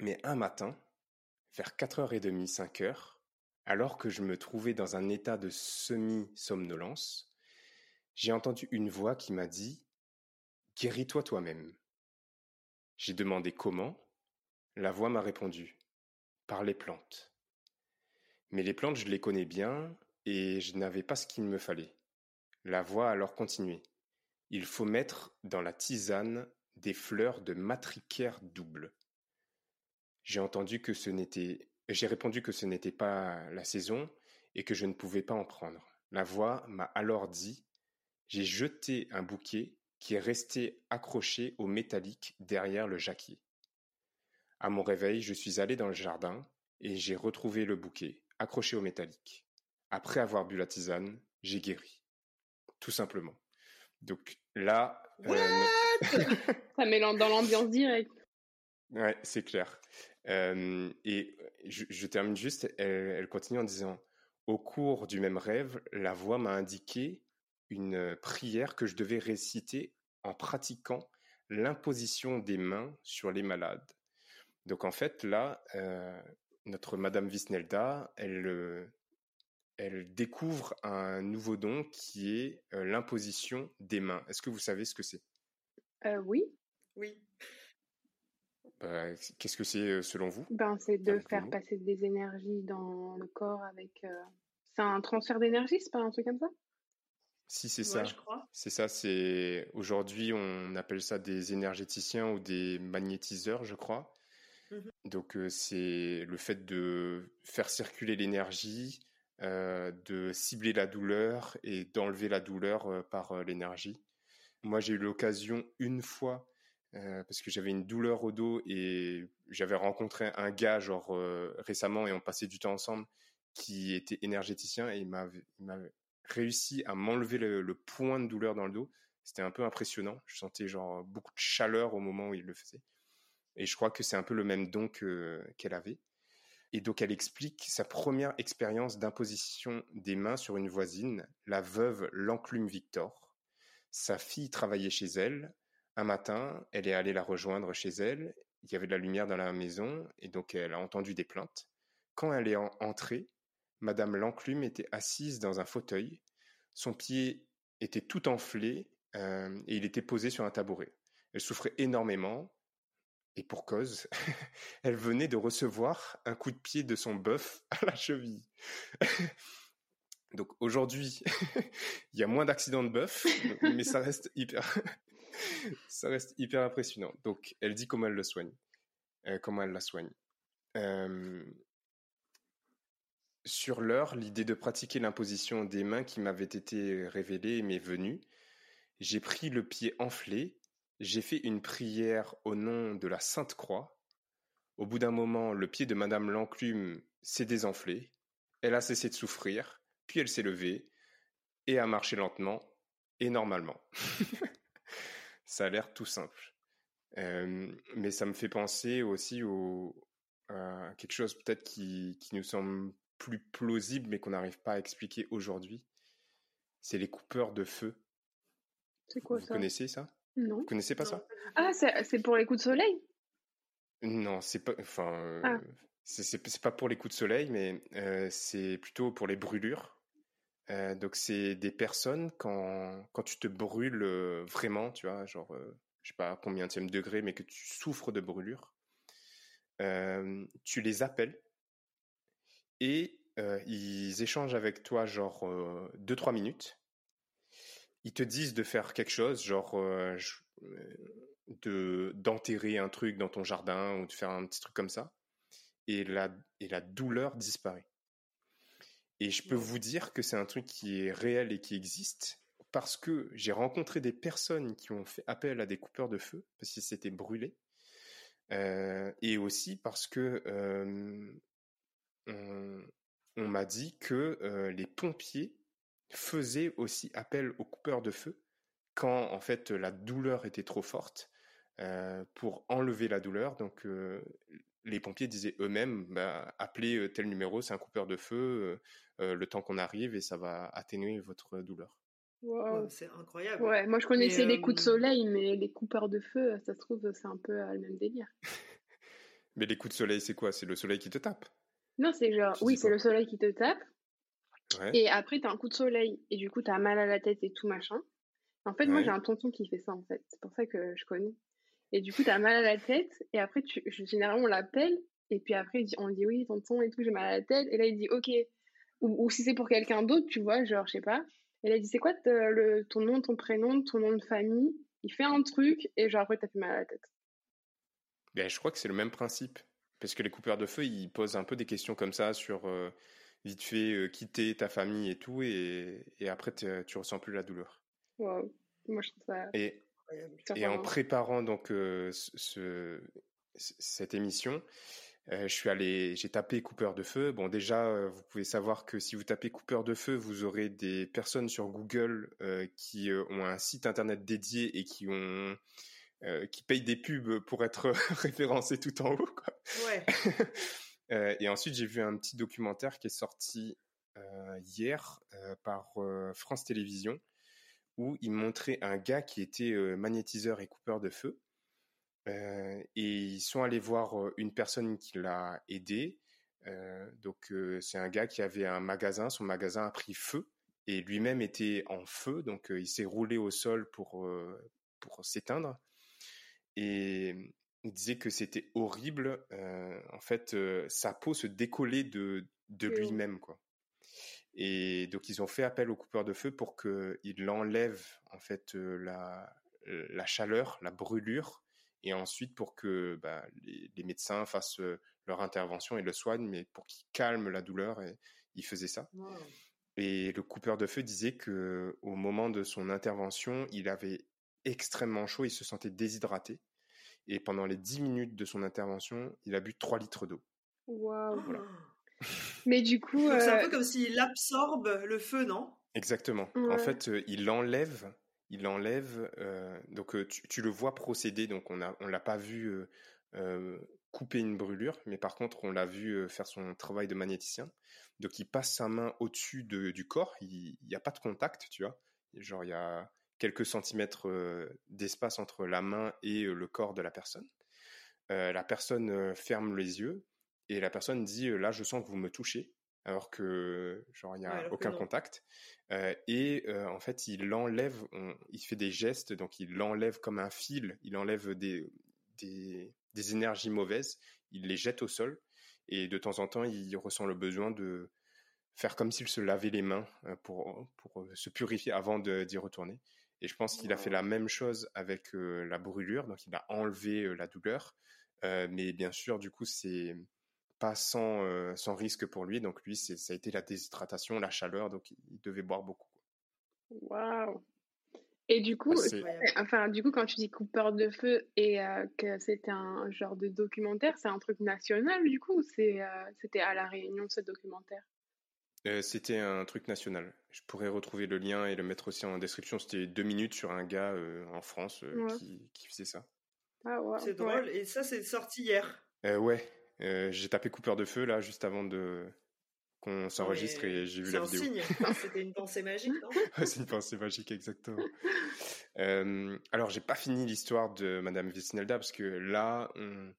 Mais un matin, vers 4h30, 5h, alors que je me trouvais dans un état de semi-somnolence, j'ai entendu une voix qui m'a dit Guéris-toi toi-même. J'ai demandé comment. La voix m'a répondu par les plantes. Mais les plantes, je les connais bien et je n'avais pas ce qu'il me fallait. La voix alors continué. Il faut mettre dans la tisane des fleurs de matricaire double. J'ai entendu que ce n'était, j'ai répondu que ce n'était pas la saison et que je ne pouvais pas en prendre. La voix m'a alors dit, j'ai jeté un bouquet qui est resté accroché au métallique derrière le jacquier. À mon réveil, je suis allé dans le jardin et j'ai retrouvé le bouquet, accroché au métallique. Après avoir bu la tisane, j'ai guéri. Tout simplement. Donc là... Euh, *laughs* Ça met dans l'ambiance directe. Ouais, c'est clair. Euh, et je, termine juste, elle continue en disant, au cours du même rêve, la voix m'a indiqué une euh, prière que je devais réciter en pratiquant l'imposition des mains sur les malades. Donc en fait, là, euh, notre Madame Visnelda, elle, euh, elle découvre un nouveau don qui est l'imposition des mains. Est-ce que vous savez ce que c'est? Oui. Oui. Bah, qu'est-ce que c'est selon vous? Ben, C'est de faire passer des énergies dans le corps avec. C'est un transfert d'énergie, c'est pas un truc comme ça? Si, c'est ça. C'est ça. C'est aujourd'hui, on appelle ça des énergéticiens ou des magnétiseurs, je crois. Mmh Donc, c'est le fait de faire circuler l'énergie, de cibler la douleur et d'enlever la douleur par l'énergie. Moi, j'ai eu l'occasion une fois euh, parce que j'avais une douleur au dos et j'avais rencontré un gars genre euh, récemment et on passait du temps ensemble qui était énergéticien et il m'a réussi à m'enlever le, point de douleur dans le dos. C'était un peu impressionnant. Je sentais genre beaucoup de chaleur au moment où il le faisait. Et je crois que c'est un peu le même don qu'elle avait. Et donc elle explique sa première expérience d'imposition des mains sur une voisine, la veuve Lanclume Victor. Sa fille travaillait chez elle, un matin, elle est allée la rejoindre chez elle. Il y avait de la lumière dans la maison et donc elle a entendu des plaintes. Quand elle est entrée, Madame Lanclume était assise dans un fauteuil. Son pied était tout enflé euh, et il était posé sur un tabouret. Elle souffrait énormément et pour cause, *laughs* elle venait de recevoir un coup de pied de son bœuf *laughs* à la cheville. *laughs* Donc aujourd'hui, il y a moins d'accidents de bœuf, mais ça reste hyper, ça reste hyper impressionnant. Donc, elle dit comment elle le soigne, euh, comment elle la soigne. Euh, sur l'heure, l'idée de pratiquer l'imposition des mains qui m'avait été révélée m'est venue. J'ai pris le pied enflé, j'ai fait une prière au nom de la Sainte Croix. Au bout d'un moment, le pied de Madame Lanclume s'est désenflé, elle a cessé de souffrir, puis elle s'est levée et a marché lentement et normalement. *laughs* Ça a l'air tout simple. mais ça me fait penser aussi au, à quelque chose peut-être qui, qui, nous semble plus plausible, mais qu'on n'arrive pas à expliquer aujourd'hui. C'est les coupeurs de feu. C'est quoi Vous connaissez ça? Non. Vous connaissez pas ça? Ah, c'est pour les coups de soleil? Non, c'est pas. Enfin, ah. c'est pas pour les coups de soleil, mais c'est plutôt pour les brûlures. Euh, donc c'est des personnes quand quand tu te brûles euh, vraiment, tu vois, genre euh, je sais pas combien de degré, mais que tu souffres de brûlure, tu les appelles et ils échangent avec toi genre 2-3 minutes. Ils te disent de faire quelque chose, genre de d'enterrer un truc dans ton jardin ou de faire un petit truc comme ça, et la et la douleur disparaît. Et je peux vous dire que c'est un truc qui est réel et qui existe parce que j'ai rencontré des personnes qui ont fait appel à des coupeurs de feu parce qu'ils s'étaient brûlés. Euh, et aussi parce que euh, on, m'a dit que euh, les pompiers faisaient aussi appel aux coupeurs de feu quand en fait la douleur était trop forte pour enlever la douleur. Donc les pompiers disaient eux-mêmes, bah, appelez tel numéro, c'est un coupeur de feu, le temps qu'on arrive et ça va atténuer votre douleur. c'est incroyable. Ouais, moi je connaissais les coups de soleil, mais les coupeurs de feu, ça se trouve, c'est un peu le même délire. *laughs* mais les coups de soleil, c'est quoi? C'est le soleil qui te tape Non, c'est genre, oui, c'est le soleil qui te tape. Et après, t'as un coup de soleil et du coup, t'as mal à la tête et tout machin. En fait, moi j'ai un tonton qui fait ça en fait. C'est pour ça que je connais. Et du coup, tu as mal à la tête. Et après, tu, généralement, on l'appelle. Et puis après, on dit oui, tonton et tout, j'ai mal à la tête. Et là, il dit ok. Ou, si c'est pour quelqu'un d'autre, tu vois, genre, je sais pas. Et là, il dit c'est quoi le, ton nom, ton prénom, ton nom de famille? Il fait un truc et genre, après, t'as fait mal à la tête. Ben, je crois que c'est le même principe. Parce que les coupeurs de feu, ils posent un peu des questions comme ça sur euh, vite fait euh, quitter ta famille et tout. Et, et après, tu ressens plus la douleur. Wow. Moi, je trouve ça. Et et en préparant donc euh, ce, cette émission, je suis allé, j'ai tapé coupeur de feu. Bon, déjà, vous pouvez savoir que si vous tapez coupeur de feu, vous aurez des personnes sur Google qui ont un site internet dédié et qui ont qui payent des pubs pour être *laughs* référencés tout en haut. Quoi. Ouais. *laughs* et ensuite, j'ai vu un petit documentaire qui est sorti hier par France Télévisions où il montrait un gars qui était magnétiseur et coupeur de feu. et ils sont allés voir une personne qui l'a aidé. donc c'est un gars qui avait un magasin, son magasin a pris feu et lui-même était en feu, donc il s'est roulé au sol pour, pour s'éteindre. Et il disait que c'était horrible. en fait, sa peau se décollait de, de lui-même, quoi. Et donc ils ont fait appel au coupeur de feu pour qu'il enlève en fait la, la chaleur, la brûlure, et ensuite pour que bah, les, médecins fassent leur intervention et le soignent, mais pour qu'il calme la douleur, et il faisait ça. Et le coupeur de feu disait que au moment de son intervention, il avait extrêmement chaud, il se sentait déshydraté. Et pendant les 10 minutes de son intervention, il a bu 3 litres d'eau. Waouh! *laughs* Mais du coup. C'est un peu comme s'il absorbe le feu, non? Exactement. En fait, il enlève, il enlève. donc, tu, le vois procéder. Donc, on a, on l'a pas vu couper une brûlure, mais par contre, on l'a vu faire son travail de magnéticien. Donc, il passe sa main au-dessus de, du corps. Il n'y a pas de contact, tu vois. Genre, il y a quelques centimètres d'espace entre la main et le corps de la personne. la personne ferme les yeux et la personne dit là je sens que vous me touchez alors que genre il n'y a aucun contact. Et en fait il enlève il fait des gestes donc il l'enlève comme un fil il enlève des, des, des énergies mauvaises il les jette au sol et de temps en temps il ressent le besoin de faire comme s'il se lavait les mains pour, pour se purifier avant d'y retourner et je pense qu'il a fait la même chose avec la brûlure, donc il a enlevé la douleur. mais bien sûr, du coup, c'est pas sans, sans risque pour lui. Donc lui, ça a été la déshydratation, la chaleur, donc il devait boire beaucoup. Waouh Et du coup, enfin, du coup, quand tu dis coupeur de feu et que c'était un genre de documentaire, c'est un truc national du coup ou c'était à la Réunion ce documentaire? C'était un truc national. Je pourrais retrouver le lien et le mettre aussi en description. C'était deux minutes sur un gars en France qui, faisait ça. Ah, c'est drôle. Et ça, c'est sorti hier. ouais. j'ai tapé coupeur de feu là juste avant de qu'on s'enregistre et j'ai vu la vidéo. C'est un signe. *laughs* C'était une pensée magique, non *laughs* C'est une pensée magique, exactement. alors, j'ai pas fini l'histoire de Madame Vicinelda parce que là, on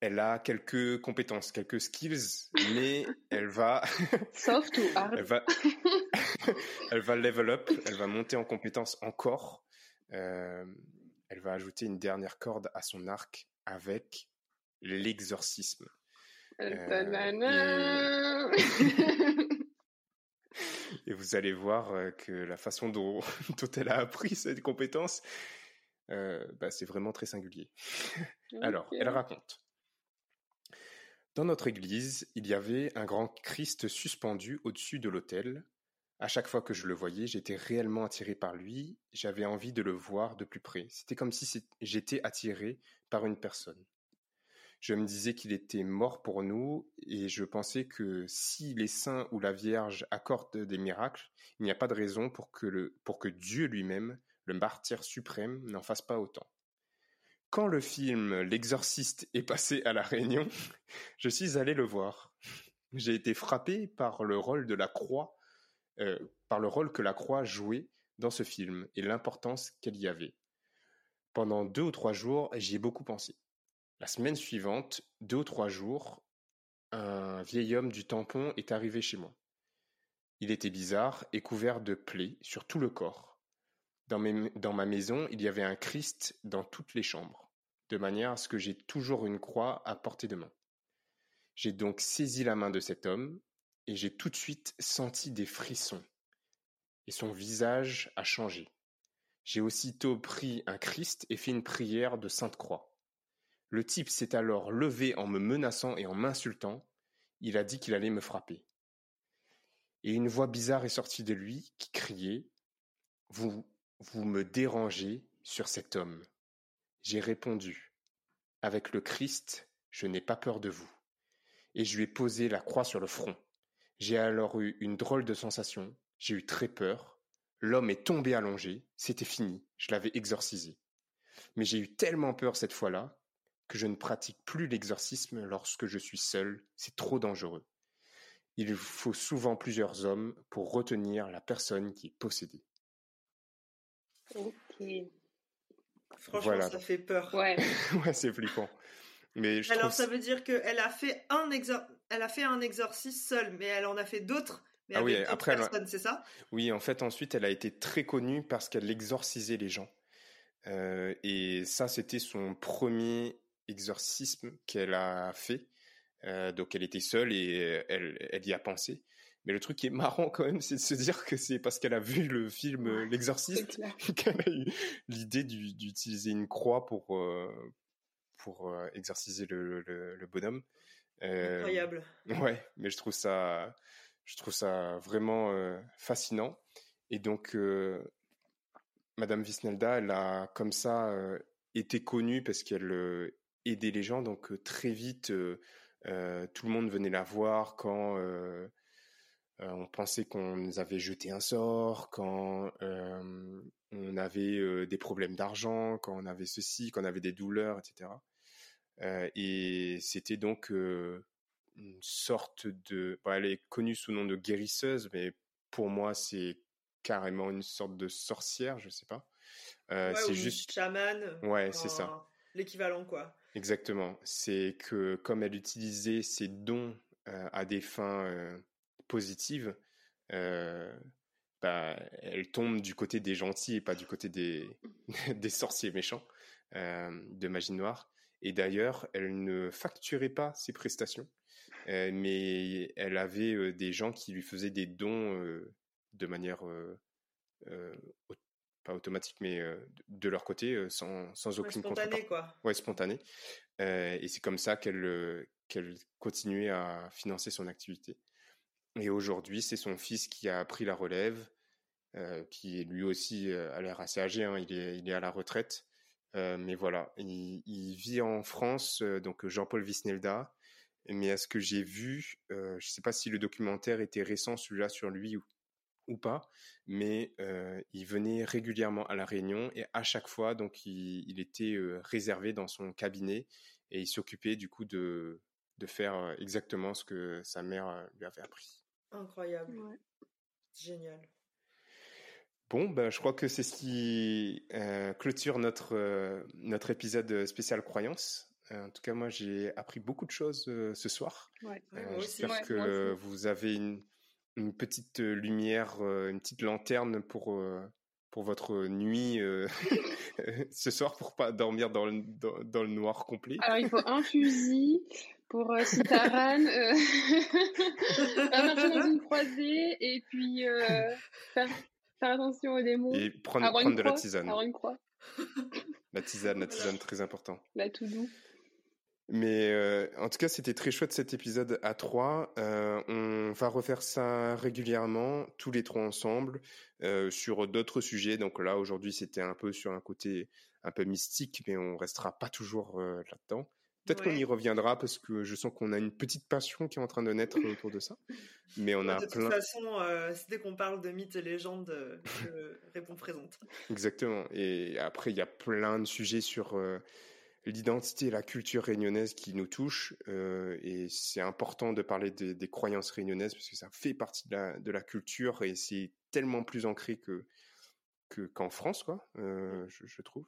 elle a quelques compétences, quelques skills, mais *laughs* elle va. *laughs* Soft ou hard? elle va... *laughs* elle va level up, elle va monter en compétences encore. Euh, elle va ajouter une dernière corde à son arc avec l'exorcisme. Euh, et... vous allez voir euh, que la façon dont, dont elle a appris cette compétence, bah, c'est vraiment très singulier. Alors, elle raconte. Dans notre église, il y avait un grand Christ suspendu au-dessus de l'autel. À chaque fois que je le voyais, j'étais réellement attiré par lui, j'avais envie de le voir de plus près. C'était comme si j'étais attiré par une personne. Je me disais qu'il était mort pour nous et je pensais que si les saints ou la Vierge accordent des miracles, il n'y a pas de raison pour que, Dieu lui-même, le martyr suprême, n'en fasse pas autant. Quand le film L'Exorciste est passé à La Réunion, *laughs* je suis allé le voir. J'ai été frappé par le rôle de la croix, euh, par le rôle que la croix jouait dans ce film et l'importance qu'elle y avait. Pendant deux ou trois jours, j'y ai beaucoup pensé. La semaine suivante, deux ou trois jours, un vieil homme du tampon est arrivé chez moi. Il était bizarre et couvert de plaies sur tout le corps. Dans, ma maison, il y avait un Christ dans toutes les chambres, de manière à ce que j'ai toujours une croix à portée de main. J'ai donc saisi la main de cet homme et j'ai tout de suite senti des frissons. Et son visage a changé. J'ai aussitôt pris un Christ et fait une prière de Sainte Croix. Le type s'est alors levé en me menaçant et en m'insultant. Il a dit qu'il allait me frapper. Et une voix bizarre est sortie de lui qui criait Vous vous me dérangez sur cet homme. J'ai répondu. Avec le Christ, je n'ai pas peur de vous. Et je lui ai posé la croix sur le front. J'ai alors eu une drôle de sensation. J'ai eu très peur. L'homme est tombé allongé. C'était fini. Je l'avais exorcisé. Mais j'ai eu tellement peur cette fois-là que je ne pratique plus l'exorcisme lorsque je suis seul. C'est trop dangereux. Il faut souvent plusieurs hommes pour retenir la personne qui est possédée. Ok. Franchement, ça fait peur. Ouais. *laughs* ouais, c'est flippant. Mais Alors, ça veut dire qu'elle a fait un exorcisme. elle a fait un exorcisme seule, mais elle en a fait d'autres. Mais Ah oui, avec après, elle a- personnes, c'est ça? Oui, en fait, ensuite, elle a été très connue parce qu'elle exorcisait les gens. Euh, et ça, c'était son premier exorcisme qu'elle a fait. Euh, donc, elle était seule et elle, elle y a pensé. Mais le truc qui est marrant quand même, c'est de se dire que c'est parce qu'elle a vu le film euh, C'est L'Exorciste *laughs* qu'elle a eu l'idée du- d'utiliser une croix pour, euh, pour euh, exorciser le, le- le bonhomme. Euh, Incroyable. Ouais, mais je trouve ça, je trouve ça vraiment euh, fascinant. Et donc, euh, Madame Visnelda, elle a comme ça euh, été connue parce qu'elle euh, aidait les gens. Donc, euh, très vite, euh, euh, tout le monde venait la voir quand euh, on pensait qu'on nous avait jeté un sort, quand euh, on avait euh, des problèmes d'argent, quand on avait ceci, quand on avait des douleurs, etc. Et c'était donc une sorte de... bon, elle est connue sous le nom de guérisseuse, mais pour moi, c'est carrément une sorte de sorcière, je sais pas. Ouais, c'est juste... chamane. Ouais, c'est ça. L'équivalent, quoi. Exactement. C'est que comme elle utilisait ses dons à des fins positives, euh, bah, elle tombe du côté des gentils et pas du côté des, *laughs* des sorciers méchants euh, de magie noire. Et d'ailleurs, elle ne facturait pas ses prestations, euh, mais elle avait des gens qui lui faisaient des dons de manière pas automatique, mais de leur côté, sans, sans Ouais, aucune spontané, contrepartie. quoi. Ouais, spontanée. Et c'est comme ça qu'elle qu'elle continuait à financer son activité. Et aujourd'hui, c'est son fils qui a pris la relève, euh, qui lui aussi euh, a l'air assez âgé, hein, il, est, il est à la retraite. Euh, mais voilà, il, vit en France, donc Jean-Paul Visnelda. Mais à ce que j'ai vu, je ne sais pas si le documentaire était récent, celui-là sur lui ou, ou pas, mais il venait régulièrement à la Réunion et à chaque fois, donc il, il était réservé dans son cabinet et il s'occupait du coup de, de faire exactement ce que sa mère lui avait appris. Incroyable. Ouais. Génial. Bon, ben, je crois que c'est ce qui euh, clôture notre, euh, notre épisode spécial croyance. Euh, en tout cas, moi, j'ai appris beaucoup de choses euh, ce soir. Ouais. Ouais, Euh, moi aussi. J'espère Ouais, que moi aussi. vous avez une, une petite lumière, euh, une petite lanterne pour, euh, pour votre nuit euh, *laughs* ce soir, pour pas dormir dans le, dans, dans le noir complet. Alors, il faut un fusil pour euh, si Taran euh, *laughs* marcher dans une croisée et puis euh, faire, faire attention aux démons. Et prendre, de la tisane. avoir une croix, La tisane, la Voilà. tisane, très important. là tout doux. Mais euh, en tout cas, c'était très chouette cet épisode à trois. Euh, on va refaire ça régulièrement, tous les trois ensemble, euh, sur d'autres sujets. Donc là, aujourd'hui, c'était un peu sur un côté un peu mystique, mais on restera pas toujours là-dedans. Peut-être qu'on y reviendra parce que je sens qu'on a une petite passion qui est en train de naître autour de ça. Mais on a de toute façon, euh, dès qu'on parle de mythes et légendes, euh, *laughs* je réponds présente. Exactement. Et après, il y a plein de sujets sur euh, l'identité et la culture réunionnaise qui nous touchent. euh, et c'est important de parler des, des croyances réunionnaises parce que ça fait partie de la, de la culture et c'est tellement plus ancré que que- qu'en France, quoi, euh, je, je trouve.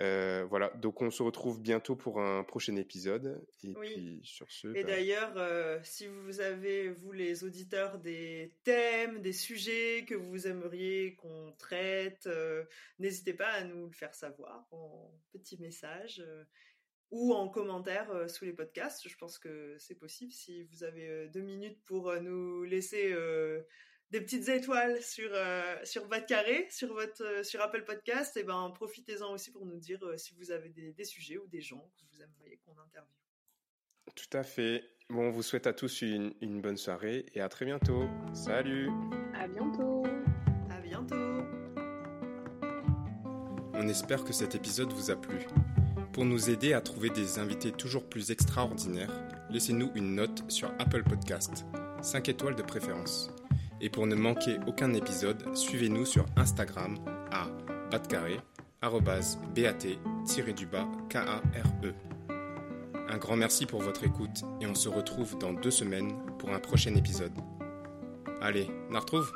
Euh, voilà, donc on se retrouve bientôt pour un prochain épisode. Et Oui. puis sur ce, Et bah, d'ailleurs, euh, si vous avez, vous les auditeurs, des thèmes, des sujets que vous aimeriez qu'on traite, euh, n'hésitez pas à nous le faire savoir en petits messages euh, ou en commentaire euh, sous les podcasts. Je pense que c'est possible si vous avez euh, deux minutes pour euh, nous laisser des petites étoiles sur euh, sur de Carré, sur votre euh, sur Apple Podcast. Et ben profitez-en aussi pour nous dire euh, si vous avez des, des sujets ou des gens que vous aimeriez qu'on interviewe. tout à fait. Bon, on vous souhaite à tous une, une bonne soirée et à très bientôt. Salut À bientôt. À bientôt. On espère que cet épisode vous a plu. Pour nous aider à trouver des invités toujours plus extraordinaires, laissez-nous une note sur Apple Podcast, 5 étoiles de préférence. Et pour ne manquer aucun épisode, suivez-nous sur Instagram à batcarré, arrobase bat-du-bas K-A-R-E. Un grand merci pour votre écoute et on se retrouve dans deux semaines pour un prochain épisode. Allez, on retrouve?